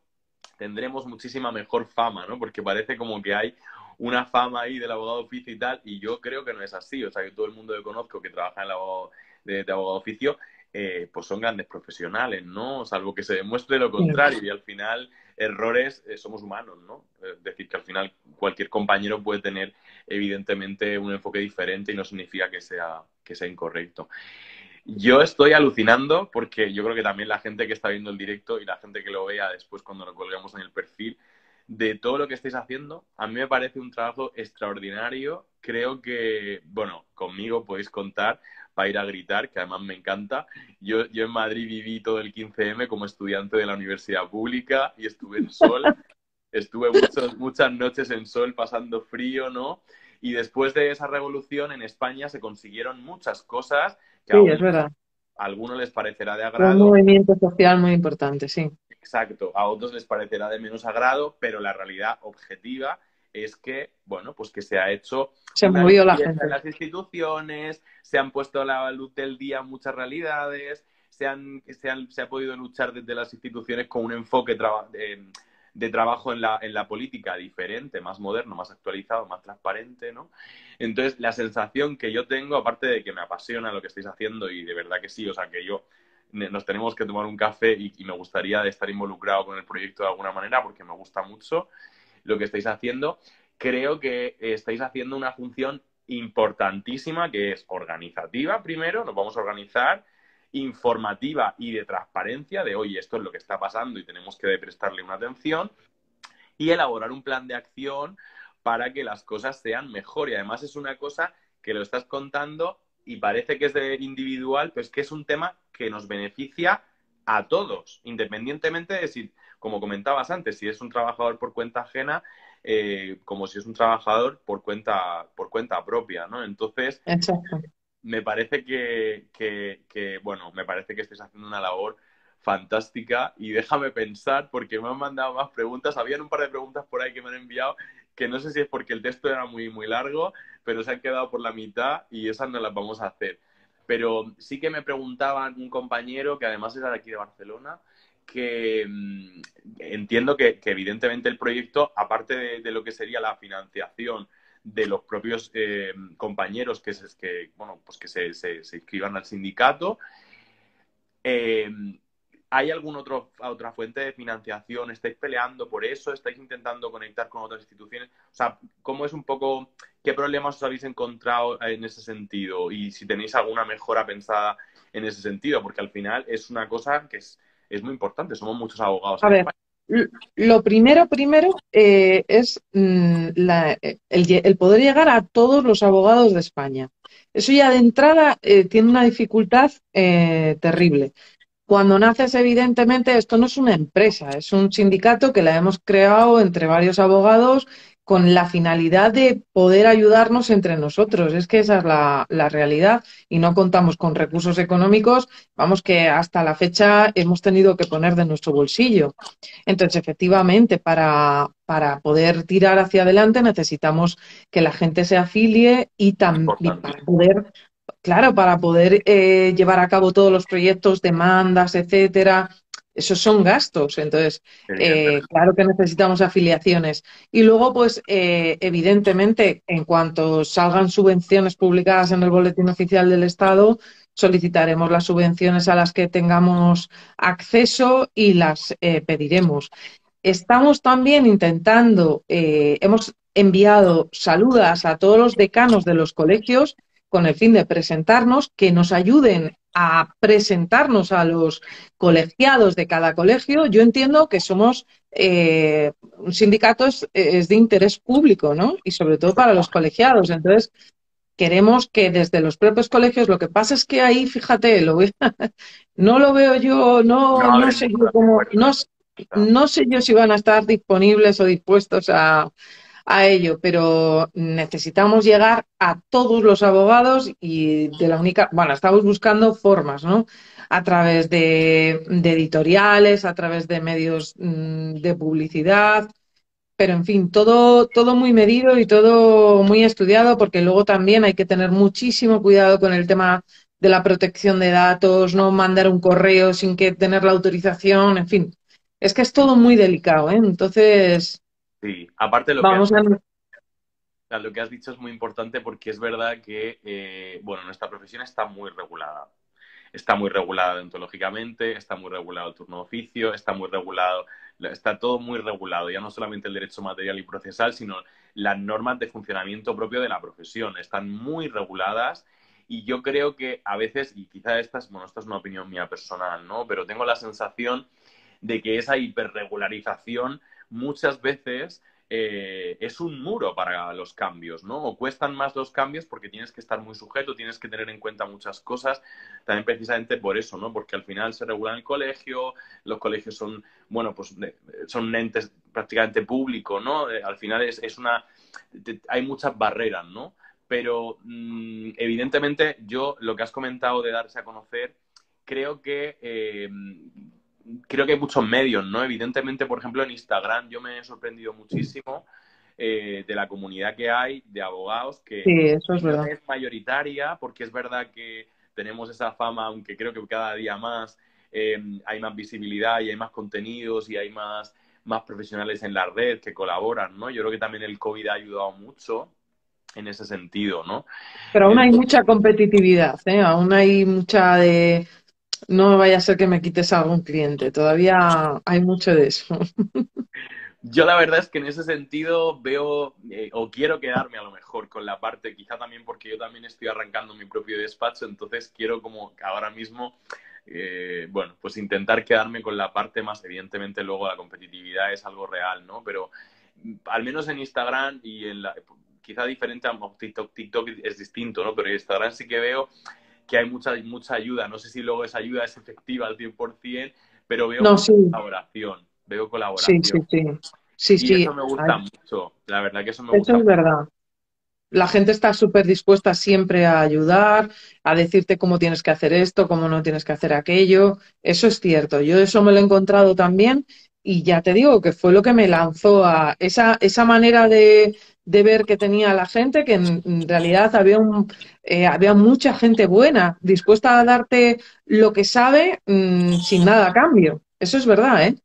tendremos muchísima mejor fama, ¿no? Porque parece como que hay una fama ahí del abogado oficio y tal, y yo creo que no es así. O sea, que todo el mundo que conozco que trabaja en el, de, abogado oficio, eh, pues son grandes profesionales, ¿no? Salvo que se demuestre lo contrario y al final errores eh, somos humanos, ¿no? Es decir, que al final cualquier compañero puede tener evidentemente un enfoque diferente y no significa que sea, que sea incorrecto. Yo estoy alucinando porque yo creo que también la gente que está viendo el directo y la gente que lo vea después cuando lo colgamos en el perfil, de todo lo que estáis haciendo, a mí me parece un trabajo extraordinario. Creo que, bueno, conmigo podéis contar para ir a gritar, que además me encanta. Yo, yo en Madrid viví todo el 15M como estudiante de la universidad pública y estuve en sol. <laughs> estuve muchas noches en sol pasando frío, ¿no? Y después de esa revolución en España se consiguieron muchas cosas sí, es verdad. A algunos les parecerá de agrado. Un movimiento social muy importante, sí. Exacto. A otros les parecerá de menos agrado, pero la realidad objetiva es que, bueno, pues que se ha hecho. Se movió la gente. En las instituciones, se han puesto a la luz del día muchas realidades, se, han, se, han, se ha podido luchar desde las instituciones con un enfoque de, de trabajo en la, en la política diferente, más moderno, más actualizado, más transparente, ¿no? Entonces, la sensación que yo tengo, aparte de que me apasiona lo que estáis haciendo y de verdad que sí, o sea, que yo nos tenemos que tomar un café y, me gustaría estar involucrado con el proyecto de alguna manera porque me gusta mucho lo que estáis haciendo. Creo que estáis haciendo una función importantísima que es organizativa primero, nos vamos a organizar, informativa y de transparencia de, oye, esto es lo que está pasando y tenemos que prestarle una atención y elaborar un plan de acción para que las cosas sean mejor. Y además es una cosa que lo estás contando y parece que es de individual, pero es que es un tema que nos beneficia a todos, independientemente de si, como comentabas antes, si es un trabajador por cuenta ajena, eh, como si es un trabajador por cuenta, por cuenta propia, ¿no? Entonces, me parece que, bueno, me parece que estés haciendo una labor fantástica y déjame pensar porque me han mandado más preguntas. Habían un par de preguntas por ahí que me han enviado que no sé si es porque el texto era muy, muy largo, pero se han quedado por la mitad y esas no las vamos a hacer. Pero sí que me preguntaban un compañero que además era de aquí de Barcelona, que mm, entiendo que, evidentemente el proyecto, aparte de, lo que sería la financiación de los propios eh, compañeros que, se, que, bueno, pues que se, se, inscriban al sindicato. Eh, ¿Hay alguna otra fuente de financiación? ¿Estáis peleando por eso? ¿Estáis intentando conectar con otras instituciones? O sea, ¿cómo es un poco, qué problemas os habéis encontrado en ese sentido? Y si tenéis alguna mejora pensada en ese sentido, porque al final es una cosa que es, es muy importante. Somos muchos abogados. A ver, lo primero, primero, eh, es mm, el, poder llegar a todos los abogados de España. Eso ya de entrada eh, tiene una dificultad eh, terrible. Cuando naces, evidentemente, esto no es una empresa, es un sindicato que la hemos creado entre varios abogados con la finalidad de poder ayudarnos entre nosotros. Es que esa es la, realidad y no contamos con recursos económicos, vamos que hasta la fecha hemos tenido que poner de nuestro bolsillo. Entonces, efectivamente, para, para poder tirar hacia adelante necesitamos que la gente se afilie y también para poder claro, para poder eh, llevar a cabo todos los proyectos, demandas, etcétera, esos son gastos. Entonces, eh, claro que necesitamos afiliaciones. Y luego, pues, eh, evidentemente, en cuanto salgan subvenciones publicadas en el Boletín Oficial del Estado, solicitaremos las subvenciones a las que tengamos acceso y las eh, pediremos. Estamos también intentando, hemos enviado saludas a todos los decanos de los colegios con el fin de presentarnos, que nos ayuden a presentarnos a los colegiados de cada colegio, yo entiendo que somos eh, un sindicato es, de interés público, ¿no? Y sobre todo para los colegiados. Entonces, queremos que desde los propios colegios, lo que pasa es que ahí, fíjate, lo <laughs> no lo veo yo, no, no, sé yo cómo, no, no sé yo si van a estar disponibles o dispuestos a, a ello, pero necesitamos llegar a todos los abogados y de la única, bueno, estamos buscando formas, ¿no? A través de, editoriales, a través de medios mm, de publicidad, pero en fin, todo, todo muy medido y todo muy estudiado, porque luego también hay que tener muchísimo cuidado con el tema de la protección de datos, no mandar un correo sin que tener la autorización, en fin. Es que es todo muy delicado, ¿eh? Entonces, Sí, aparte lo Vamos que... lo que has dicho es muy importante porque es verdad que, eh, bueno, nuestra profesión está muy regulada. Está muy regulada deontológicamente, está muy regulado el turno de oficio, está muy regulado, está todo muy regulado, ya no solamente el derecho material y procesal, sino las normas de funcionamiento propio de la profesión. Están muy reguladas y yo creo que a veces, y quizá esta es, bueno, esta es una opinión mía personal, ¿no? Pero tengo la sensación de que esa hiperregularización muchas veces eh, es un muro para los cambios, ¿no? O cuestan más los cambios porque tienes que estar muy sujeto, tienes que tener en cuenta muchas cosas, también precisamente por eso, ¿no? Porque al final se regula el colegio, los colegios son, bueno, pues son entes prácticamente públicos, ¿no? Eh, al final es, es una, hay muchas barreras, ¿no? Pero mm, evidentemente yo lo que has comentado de darse a conocer, creo que eh, creo que hay muchos medios, ¿no? Evidentemente, por ejemplo, en Instagram yo me he sorprendido muchísimo eh, de la comunidad que hay de abogados que eso es, es, mayoritaria, porque es verdad que tenemos esa fama, aunque creo que cada día más eh, hay más visibilidad y hay más contenidos y hay más, más profesionales en la red que colaboran, ¿no? Yo creo que también el COVID ha ayudado mucho en ese sentido, ¿no? Pero aún hay mucha competitividad, ¿eh? Aún hay mucha de no vaya a ser que me quites a algún cliente. Todavía hay mucho de eso. Yo la verdad es que en ese sentido veo eh, o quiero quedarme a lo mejor con la parte, quizá también porque yo también estoy arrancando mi propio despacho, entonces quiero como ahora mismo, eh, bueno, pues intentar quedarme con la parte más, evidentemente luego la competitividad es algo real, ¿no? Pero mm, al menos en Instagram y en la, quizá diferente a TikTok, TikTok es distinto, ¿no? Pero en Instagram sí que veo que hay mucha, mucha ayuda. No sé si luego esa ayuda es efectiva al 100%, pero veo colaboración. Veo colaboración. Sí, sí, sí. sí, y eso me gusta mucho. La verdad que eso me gusta. Eso es verdad. La gente está súper dispuesta siempre a ayudar, a decirte cómo tienes que hacer esto, cómo no tienes que hacer aquello. Eso es cierto. Yo eso me lo he encontrado también y ya te digo que fue lo que me lanzó a esa, esa manera de, de ver que tenía la gente, que en realidad había, un, eh, había mucha gente buena, dispuesta a darte lo que sabe mm, sin nada a cambio. Eso es verdad, ¿eh?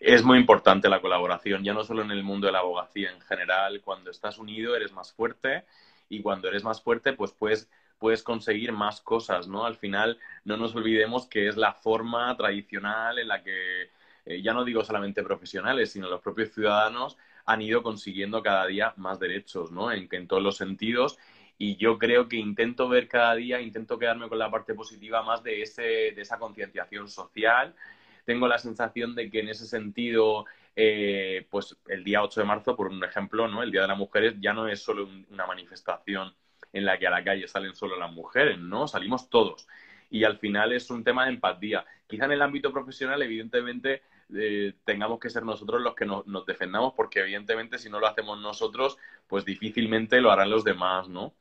Es muy importante la colaboración, ya no solo en el mundo de la abogacía en general. Cuando estás unido eres más fuerte y cuando eres más fuerte, pues puedes, puedes conseguir más cosas, ¿no? Al final, no nos olvidemos que es la forma tradicional en la que, eh, ya no digo solamente profesionales, sino los propios ciudadanos han ido consiguiendo cada día más derechos, ¿no? En, en todos los sentidos. Y yo creo que intento ver cada día, intento quedarme con la parte positiva más de, ese, de esa concienciación social. Tengo la sensación de que en ese sentido, eh, pues el día 8 de marzo, por un ejemplo, ¿no? El Día de las Mujeres ya no es solo una manifestación en la que a la calle salen solo las mujeres, ¿no? Salimos todos. Y al final es un tema de empatía. Quizá en el ámbito profesional, evidentemente, eh, tengamos que ser nosotros los que nos defendamos, porque evidentemente si no lo hacemos nosotros, pues difícilmente lo harán los demás, ¿no?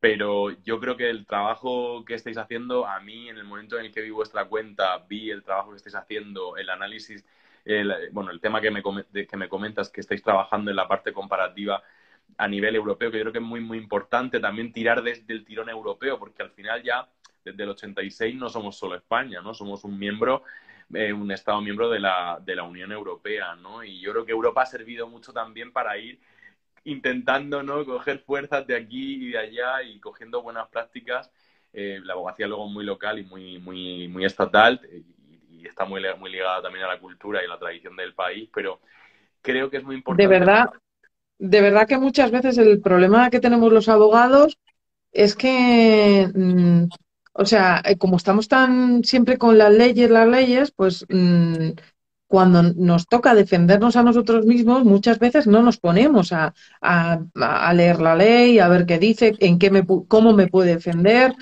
Pero yo creo que el trabajo que estáis haciendo, a mí, en el momento en el que vi vuestra cuenta, vi el trabajo que estáis haciendo, el análisis, bueno, el tema que me, que me comentas, que estáis trabajando en la parte comparativa a nivel europeo, que yo creo que es muy, muy importante también tirar desde el tirón europeo, porque al final ya, desde el 86, no somos solo España, ¿no? Somos un miembro eh, un Estado miembro de la, de la Unión Europea, ¿no? Y yo creo que Europa ha servido mucho también para ir intentando, ¿no? Coger fuerzas de aquí y de allá y cogiendo buenas prácticas. Eh, la abogacía luego muy local y muy, muy, muy estatal y, y, está muy, muy ligada también a la cultura y la tradición del país, pero creo que es muy importante. De verdad, de verdad que muchas veces el problema que tenemos los abogados es que mm, o sea, eh, como estamos tan siempre con las leyes, las leyes, pues mm, cuando nos toca defendernos a nosotros mismos, muchas veces no nos ponemos a, leer la ley, a ver qué dice, en qué me, cómo me puede defender.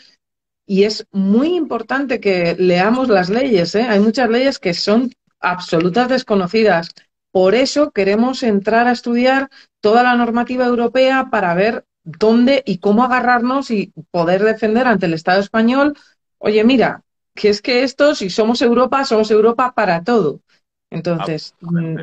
Y es muy importante que leamos las leyes. ¿eh? Hay muchas leyes que son absolutas desconocidas. Por eso queremos entrar a estudiar toda la normativa europea para ver dónde y cómo agarrarnos y poder defender ante el Estado español, oye, mira, que es que esto, si somos Europa, somos Europa para todo. Entonces, mm,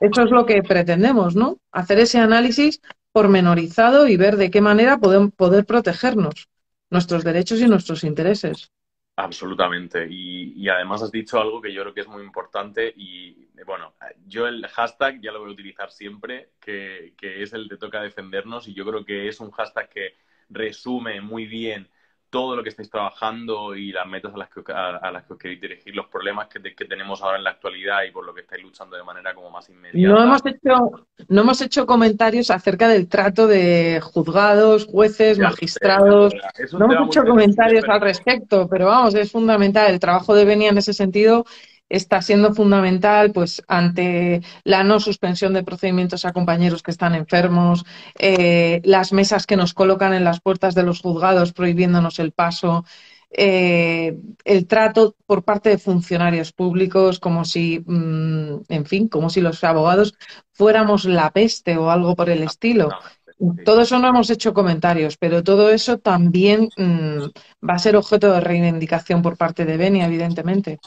eso es lo que pretendemos, ¿no? Hacer ese análisis pormenorizado y ver de qué manera podemos poder protegernos, nuestros derechos y nuestros intereses. Absolutamente. Y, además has dicho algo que yo creo que es muy importante y bueno, yo el hashtag ya lo voy a utilizar siempre, que, que es el de toca defendernos y yo creo que es un hashtag que resume muy bien todo lo que estáis trabajando y las metas a las que, a, las que os queréis dirigir, los problemas que, que, tenemos ahora en la actualidad y por lo que estáis luchando de manera como más inmediata. No hemos hecho, no hemos hecho comentarios acerca del trato de juzgados, jueces, magistrados. no hemos hecho comentarios al respecto, pero vamos, es fundamental. El trabajo de Benia en ese sentido está siendo fundamental pues ante la no suspensión de procedimientos a compañeros que están enfermos, eh, las mesas que nos colocan en las puertas de los juzgados prohibiéndonos el paso, eh, el trato por parte de funcionarios públicos como si, mm, en fin, como si los abogados fuéramos la peste o algo por el estilo. Todo eso no hemos hecho comentarios, pero todo eso también mm, va a ser objeto de reivindicación por parte de Beni, evidentemente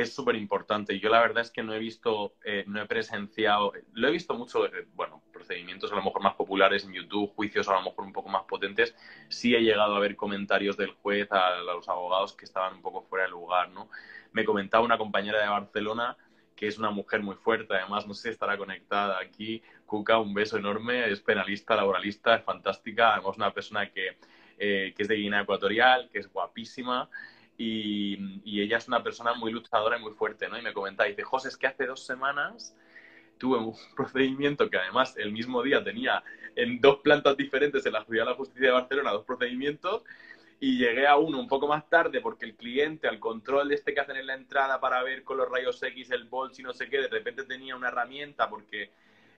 es súper importante. Yo la verdad es que no he visto, eh, no he presenciado, lo he visto mucho, eh, bueno, procedimientos a lo mejor más populares en YouTube, juicios a lo mejor un poco más potentes. Sí he llegado a ver comentarios del juez a, los abogados que estaban un poco fuera de lugar, ¿no? Me comentaba una compañera de Barcelona que es una mujer muy fuerte, además no sé si estará conectada aquí. Cuca, un beso enorme, es penalista, laboralista, es fantástica, además una persona que, eh, que es de Guinea Ecuatorial, que es guapísima y, ella es una persona muy luchadora y muy fuerte, ¿no? Y me comenta, dice, José, es que hace dos semanas tuve un <laughs> procedimiento que además el mismo día tenía en dos plantas diferentes en la Ciudad de la Justicia de Barcelona dos procedimientos y llegué a uno un poco más tarde porque el cliente al control este que hacen en la entrada para ver con los rayos X el bolso y no sé qué, de repente tenía una herramienta porque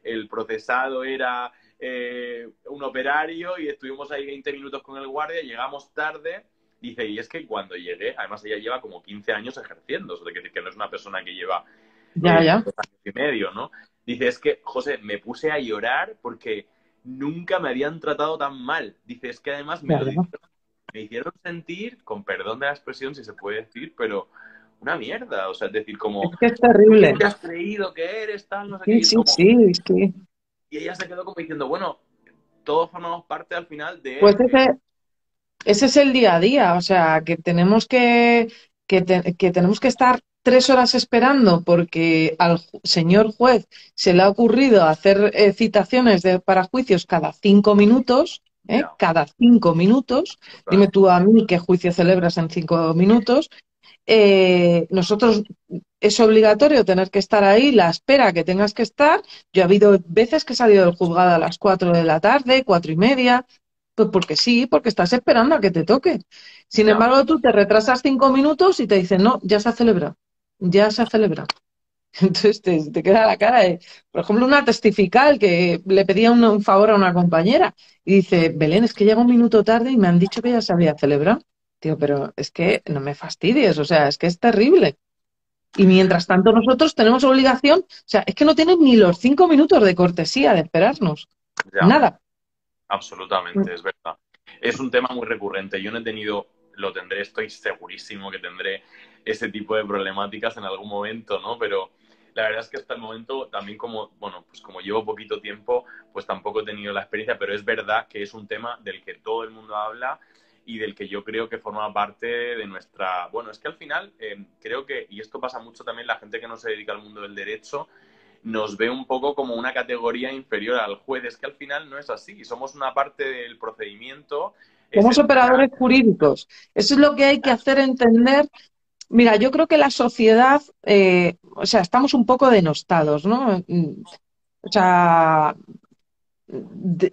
el procesado era eh, un operario y estuvimos ahí 20 minutos con el guardia, llegamos tarde Dice, y es que cuando llegué, además ella lleva como 15 años ejerciendo, o sea, decir, que no es una persona que lleva ya, ya. Dos años y medio, ¿no? Dice, es que, José, me puse a llorar porque nunca me habían tratado tan mal. Dice, es que además me, me hicieron sentir, con perdón de la expresión, si se puede decir, pero una mierda. O sea, es decir, como. Es que es terrible. ¿Qué has creído que eres? Tal, no sé sí, qué. Sí, sí, sí. Y ella se quedó como diciendo, bueno, todos formamos parte al final de. Pues ese, ese es el día a día, o sea, que tenemos que, que, tenemos que estar tres horas esperando porque al señor juez se le ha ocurrido hacer eh, citaciones de, para juicios cada cinco minutos, ¿eh? cada cinco minutos. Dime tú a mí qué juicio celebras en cinco minutos. Eh, nosotros es obligatorio tener que estar ahí, la espera que tengas que estar. Yo he habido veces que he salido del juzgado a las cuatro de la tarde, cuatro y media, pues porque sí, porque estás esperando a que te toque. Sin embargo, tú te retrasas cinco minutos y te dicen, no, ya se ha celebrado, ya se ha celebrado. <laughs> Entonces te, queda la cara de, por ejemplo, una testifical que le pedía un, favor a una compañera y dice, Belén, es que llega un minuto tarde y me han dicho que ya se había celebrado. Tío, pero es que no me fastidies, o sea, es que es terrible. Y mientras tanto nosotros tenemos obligación, o sea, es que no tienen ni los cinco minutos de cortesía de esperarnos. Nada. Absolutamente, es verdad. Es un tema muy recurrente. Yo no he tenido, lo tendré, estoy segurísimo que tendré ese tipo de problemáticas en algún momento, ¿no? Pero la verdad es que hasta el momento también como, bueno, pues como llevo poquito tiempo, pues tampoco he tenido la experiencia, pero es verdad que es un tema del que todo el mundo habla y del que yo creo que forma parte de nuestra... Bueno, es que al final eh, creo que, y esto pasa mucho también la gente que no se dedica al mundo del derecho, nos ve un poco como una categoría inferior al juez. Es que al final no es así, somos una parte del procedimiento. Somos operadores jurídicos. Eso es lo que hay que hacer entender. Mira, yo creo que la sociedad, eh, o sea, estamos un poco denostados, ¿no? O sea,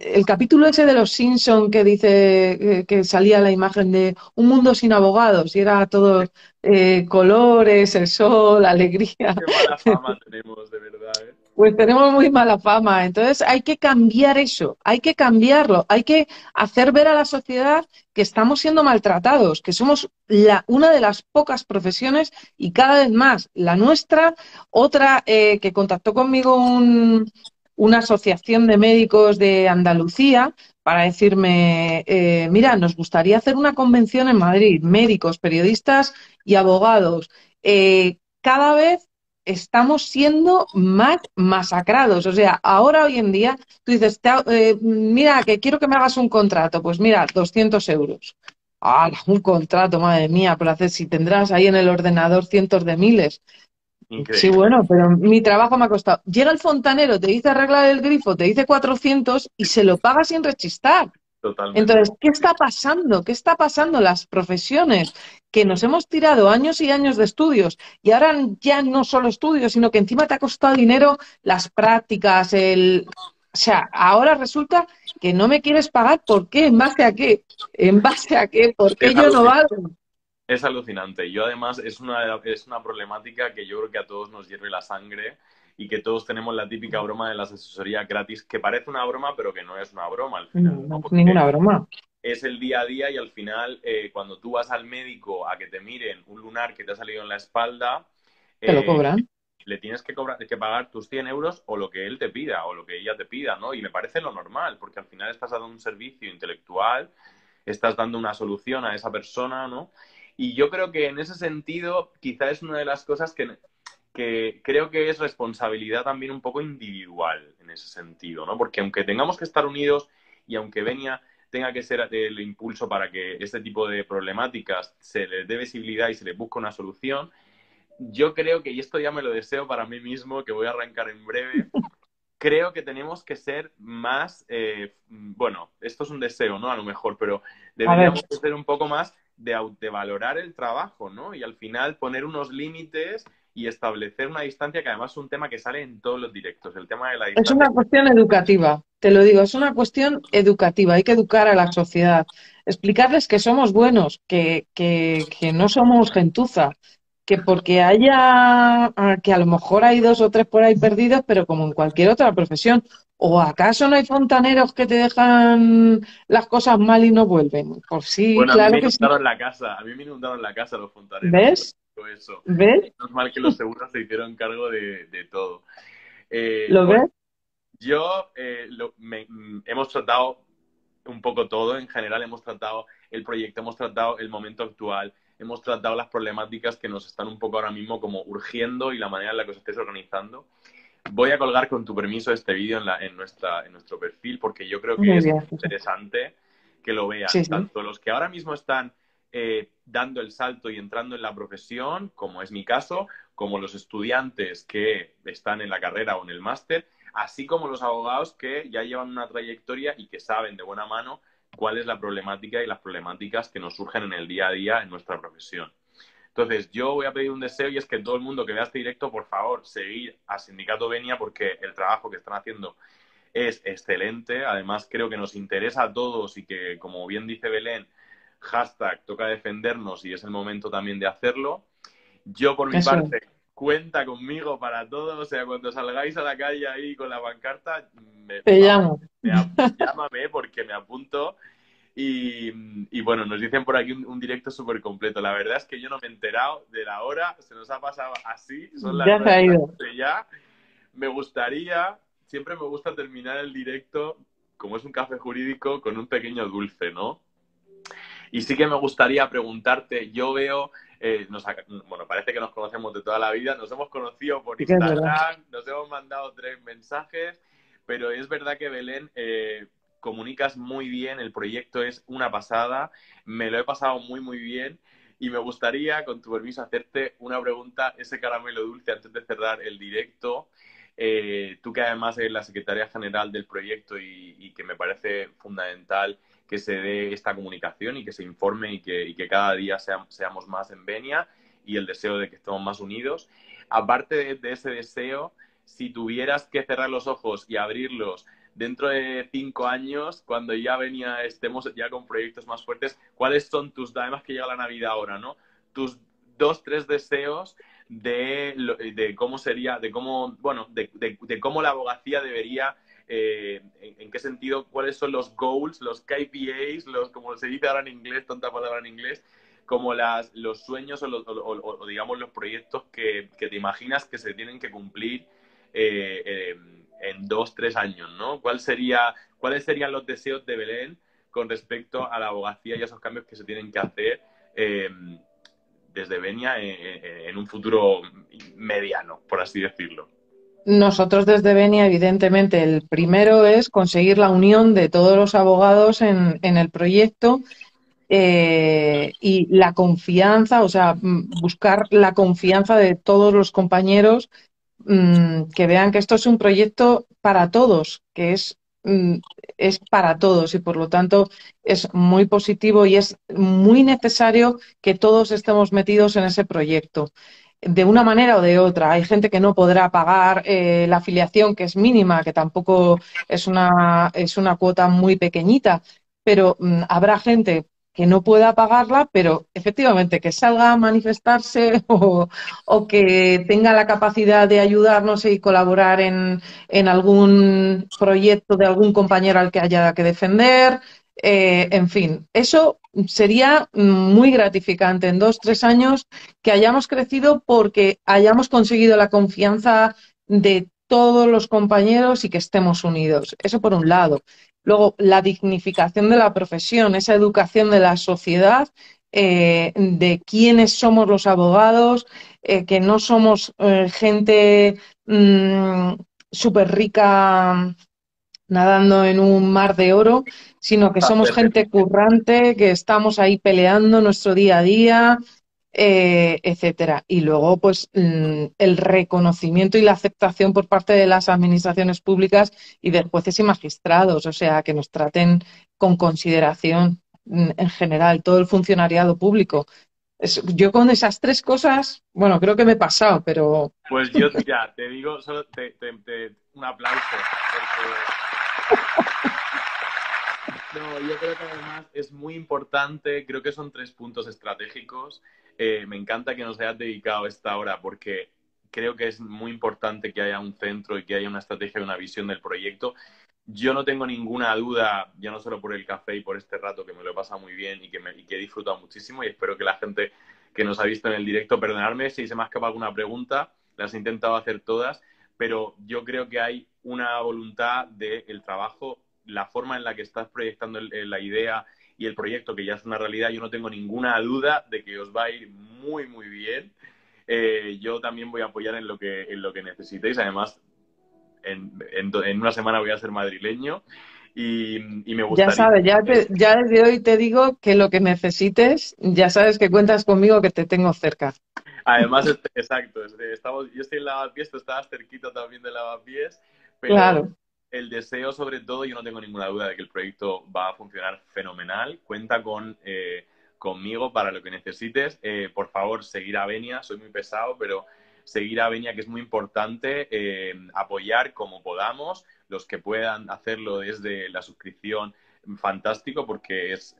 el capítulo ese de los Simpson que dice que salía la imagen de un mundo sin abogados y era todo eh, colores, el sol, <laughs> alegría. Qué mala fama tenemos, de verdad. ¿eh? Pues tenemos muy mala fama. Entonces hay que cambiar eso, hay que cambiarlo, hay que hacer ver a la sociedad que estamos siendo maltratados, que somos la, una de las pocas profesiones y cada vez más la nuestra. Otra eh, que contactó conmigo un, una asociación de médicos de Andalucía para decirme, eh, mira, nos gustaría hacer una convención en Madrid, médicos, periodistas y abogados. Eh, cada vez estamos siendo más masacrados. O sea, ahora hoy en día tú dices, eh, mira, que quiero que me hagas un contrato. Pues mira, 200 euros. ¡Ah, un contrato, madre mía! Por hacer, si tendrás ahí en el ordenador cientos de miles. Sí, bueno, pero mi trabajo me ha costado. Llega el fontanero, te dice arreglar el grifo, te dice 400 y se lo paga sin rechistar. Totalmente. Entonces, ¿qué está pasando? ¿Qué está pasando? Las profesiones que nos hemos tirado años y años de estudios y ahora ya no solo estudios, sino que encima te ha costado dinero las prácticas, el... O sea, ahora resulta que no me quieres pagar, ¿por qué? ¿En base a qué? ¿En base a qué? ¿Por qué yo no valgo? Es alucinante. Yo además es una, es una problemática que yo creo que a todos nos hierve la sangre y que todos tenemos la típica broma de las asesorías gratis, que parece una broma, pero que no es una broma al final. No, ninguna broma. Es el día a día y al final, eh, cuando tú vas al médico a que te miren un lunar que te ha salido en la espalda, te lo eh, cobran. Le tienes que, cobrar, que pagar tus 100 euros o lo que él te pida o lo que ella te pida, ¿no? Y me parece lo normal, porque al final estás dando un servicio intelectual, estás dando una solución a esa persona, ¿no? Y yo creo que en ese sentido, quizá es una de las cosas que, que creo que es responsabilidad también un poco individual en ese sentido, ¿no? Porque aunque tengamos que estar unidos y aunque Venia tenga que ser el impulso para que este tipo de problemáticas se les dé visibilidad y se les busque una solución, yo creo que, y esto ya me lo deseo para mí mismo, que voy a arrancar en breve, <laughs> creo que tenemos que ser más, eh, bueno, esto es un deseo, ¿no? A lo mejor, pero deberíamos ser un poco más de, valorar el trabajo, ¿no? Y al final poner unos límites y establecer una distancia que además es un tema que sale en todos los directos, el tema de la distancia. Es una cuestión educativa, te lo digo, es una cuestión educativa, hay que educar a la sociedad, explicarles que somos buenos, que, que, que no somos gentuza, que porque haya, que a lo mejor hay dos o tres por ahí perdidos, pero como en cualquier otra profesión, ¿O acaso no hay fontaneros que te dejan las cosas mal y no vuelven? Pues sí, bueno, claro a mí me inundaron la casa, a mí me inundaron la casa los fontaneros. ¿Ves? Eso. ¿Ves? es mal que los seguros se hicieron cargo de, todo. Eh, ¿Lo ves? Yo eh, mm, hemos tratado un poco todo, en general hemos tratado el proyecto, hemos tratado el momento actual, hemos tratado las problemáticas que nos están un poco ahora mismo como urgiendo y la manera en la que os estáis organizando. Voy a colgar con tu permiso este vídeo en, en, nuestra, en nuestro perfil porque yo creo que es interesante que lo vean, tanto los que ahora mismo están eh, dando el salto y entrando en la profesión, como es mi caso, como los estudiantes que están en la carrera o en el máster, así como los abogados que ya llevan una trayectoria y que saben de buena mano cuál es la problemática y las problemáticas que nos surgen en el día a día en nuestra profesión. Entonces, yo voy a pedir un deseo y es que todo el mundo que vea este directo, por favor, seguir a Sindicato Venia porque el trabajo que están haciendo es excelente. Además, creo que nos interesa a todos y que, como bien dice Belén, hashtag toca defendernos y es el momento también de hacerlo. Yo, por mi parte, cuenta conmigo para todo. O sea, cuando salgáis a la calle ahí con la pancarta, me, Te llamo. llámame porque me apunto y, bueno, nos dicen por aquí un, directo súper completo. La verdad es que yo no me he enterado de la hora, se nos ha pasado así, son las ya de ya. Me gustaría, siempre me gusta terminar el directo, como es un café jurídico, con un pequeño dulce, ¿no? Y sí que me gustaría preguntarte, yo veo, eh, bueno, parece que nos conocemos de toda la vida, nos hemos conocido por Instagram, nos hemos mandado tres mensajes, pero es verdad que Belén, eh, comunicas muy bien, el proyecto es una pasada, me lo he pasado muy, muy bien y me gustaría, con tu permiso, hacerte una pregunta, ese caramelo dulce antes de cerrar el directo. Eh, tú que además eres la secretaria general del proyecto y, que me parece fundamental que se dé esta comunicación y que se informe y que, cada día seamos más en Venia y el deseo de que estemos más unidos. Aparte de ese deseo, si tuvieras que cerrar los ojos y abrirlos dentro de cinco años, cuando ya venía, estemos ya con proyectos más fuertes, ¿cuáles son tus, además que llega la Navidad ahora, ¿no? Tus dos, tres deseos de, de cómo sería, de cómo, bueno, de, de, cómo la abogacía debería, eh, en, qué sentido, cuáles son los goals, los KPIs, los, como se dice ahora en inglés, tanta palabra en inglés, como los sueños o, digamos los proyectos que, te imaginas que se tienen que cumplir eh, eh, en dos, tres años, ¿no? ¿Cuál sería, ¿Cuáles serían los deseos de Belén con respecto a la abogacía y a esos cambios que se tienen que hacer desde Benia en, un futuro mediano, por así decirlo? Nosotros desde Benia, evidentemente, el primero es conseguir la unión de todos los abogados en, el proyecto eh, y la confianza, o sea, mm, buscar la confianza de todos los compañeros mm, que vean que esto es un proyecto para todos, que es, mm, es para todos y por lo tanto es muy positivo y es muy necesario que todos estemos metidos en ese proyecto de una manera o de otra. Hay gente que no podrá pagar eh, la afiliación, que es mínima, que tampoco es una, es una cuota muy pequeñita, pero mm, habrá gente que no pueda pagarla, pero efectivamente que salga a manifestarse <laughs> o, o que tenga la capacidad de ayudarnos y colaborar en, en, algún proyecto de algún compañero al que haya que defender. Eh, en fin, eso sería muy gratificante en dos, tres años que hayamos crecido porque hayamos conseguido la confianza de todos los compañeros y que estemos unidos. Eso por un lado. Luego, la dignificación de la profesión, esa educación de la sociedad, eh, de quiénes somos los abogados, eh, que no somos gente mm, súper rica nadando en un mar de oro, sino que somos gente currante, que estamos ahí peleando nuestro día a día, eh, etcétera. Y luego, pues, mm, el reconocimiento y la aceptación por parte de las administraciones públicas y de jueces y magistrados, o sea, que nos traten con consideración mm, en general, todo el funcionariado público. yo con esas tres cosas, bueno, creo que me he pasado, pero... Pues yo ya, te digo, solo un aplauso, No, yo creo que además es muy importante, creo que son tres puntos estratégicos. Eh, me encanta que nos hayas dedicado esta hora porque creo que es muy importante que haya un centro y que haya una estrategia y una visión del proyecto. Yo no tengo ninguna duda, ya no solo por el café y por este rato que me lo he pasado muy bien y que, me, he disfrutado muchísimo y espero que la gente que nos ha visto en el directo, perdonarme si se me ha escapado alguna pregunta, las he intentado hacer todas, pero yo creo que hay una voluntad del trabajo la forma en la que estás proyectando la idea y el proyecto, que ya es una realidad, yo no tengo ninguna duda de que os va a ir muy, muy bien. Eh, yo también voy a apoyar en lo que, en lo que necesitéis. Además, en, en, una semana voy a ser madrileño y, me gustaría... Ya sabes, ya, ya desde hoy te digo que lo que necesites, ya sabes que cuentas conmigo, que te tengo cerca. Además, exacto, estamos, yo estoy en Lavapiés, tú estabas cerquita también de Lavapiés, pero claro el deseo, sobre todo, yo no tengo ninguna duda de que el proyecto va a funcionar fenomenal. Cuenta con eh, conmigo para lo que necesites. Eh, por favor, seguir a Venia. Soy muy pesado, pero seguir a Venia, que es muy importante. Eh, apoyar como podamos. Los que puedan hacerlo desde la suscripción, fantástico, porque es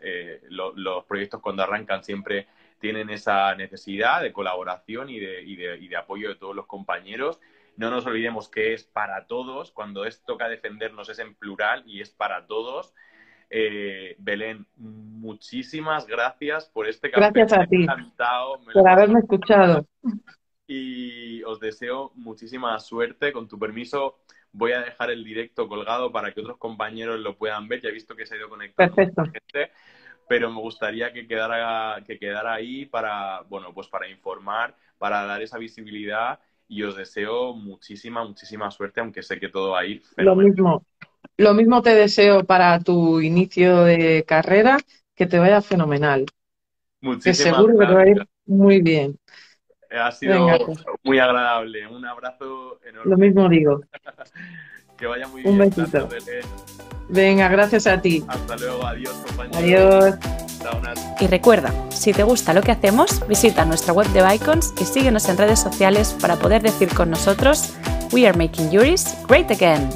los proyectos cuando arrancan siempre tienen esa necesidad de colaboración y de, y de apoyo de todos los compañeros. No nos olvidemos que es para todos, cuando es toca defendernos es en plural y es para todos. Eh, Belén, muchísimas gracias por este café. Gracias a ti por haberme escuchado. <laughs> Y os deseo muchísima suerte. Con tu permiso, voy a dejar el directo colgado para que otros compañeros lo puedan ver. Ya he visto que se ha ido conectando Perfecto. gente, pero me gustaría que quedara, que quedara ahí para, bueno, pues para informar, para dar esa visibilidad y os deseo muchísima, muchísima suerte, aunque sé que todo va a ir Lo mismo, lo mismo te deseo para tu inicio de carrera, que te vaya fenomenal. Muchísimas que seguro que te va a ir muy bien. Ha sido pues. muy agradable. Un abrazo enorme. Lo mismo digo. <laughs> que vaya muy bien. Un besito. Venga, gracias a ti. Hasta luego. Adiós, compañero. Adiós. Y recuerda, si te gusta lo que hacemos, visita nuestra web de Icons y síguenos en redes sociales para poder decir con nosotros We are making Juris great again.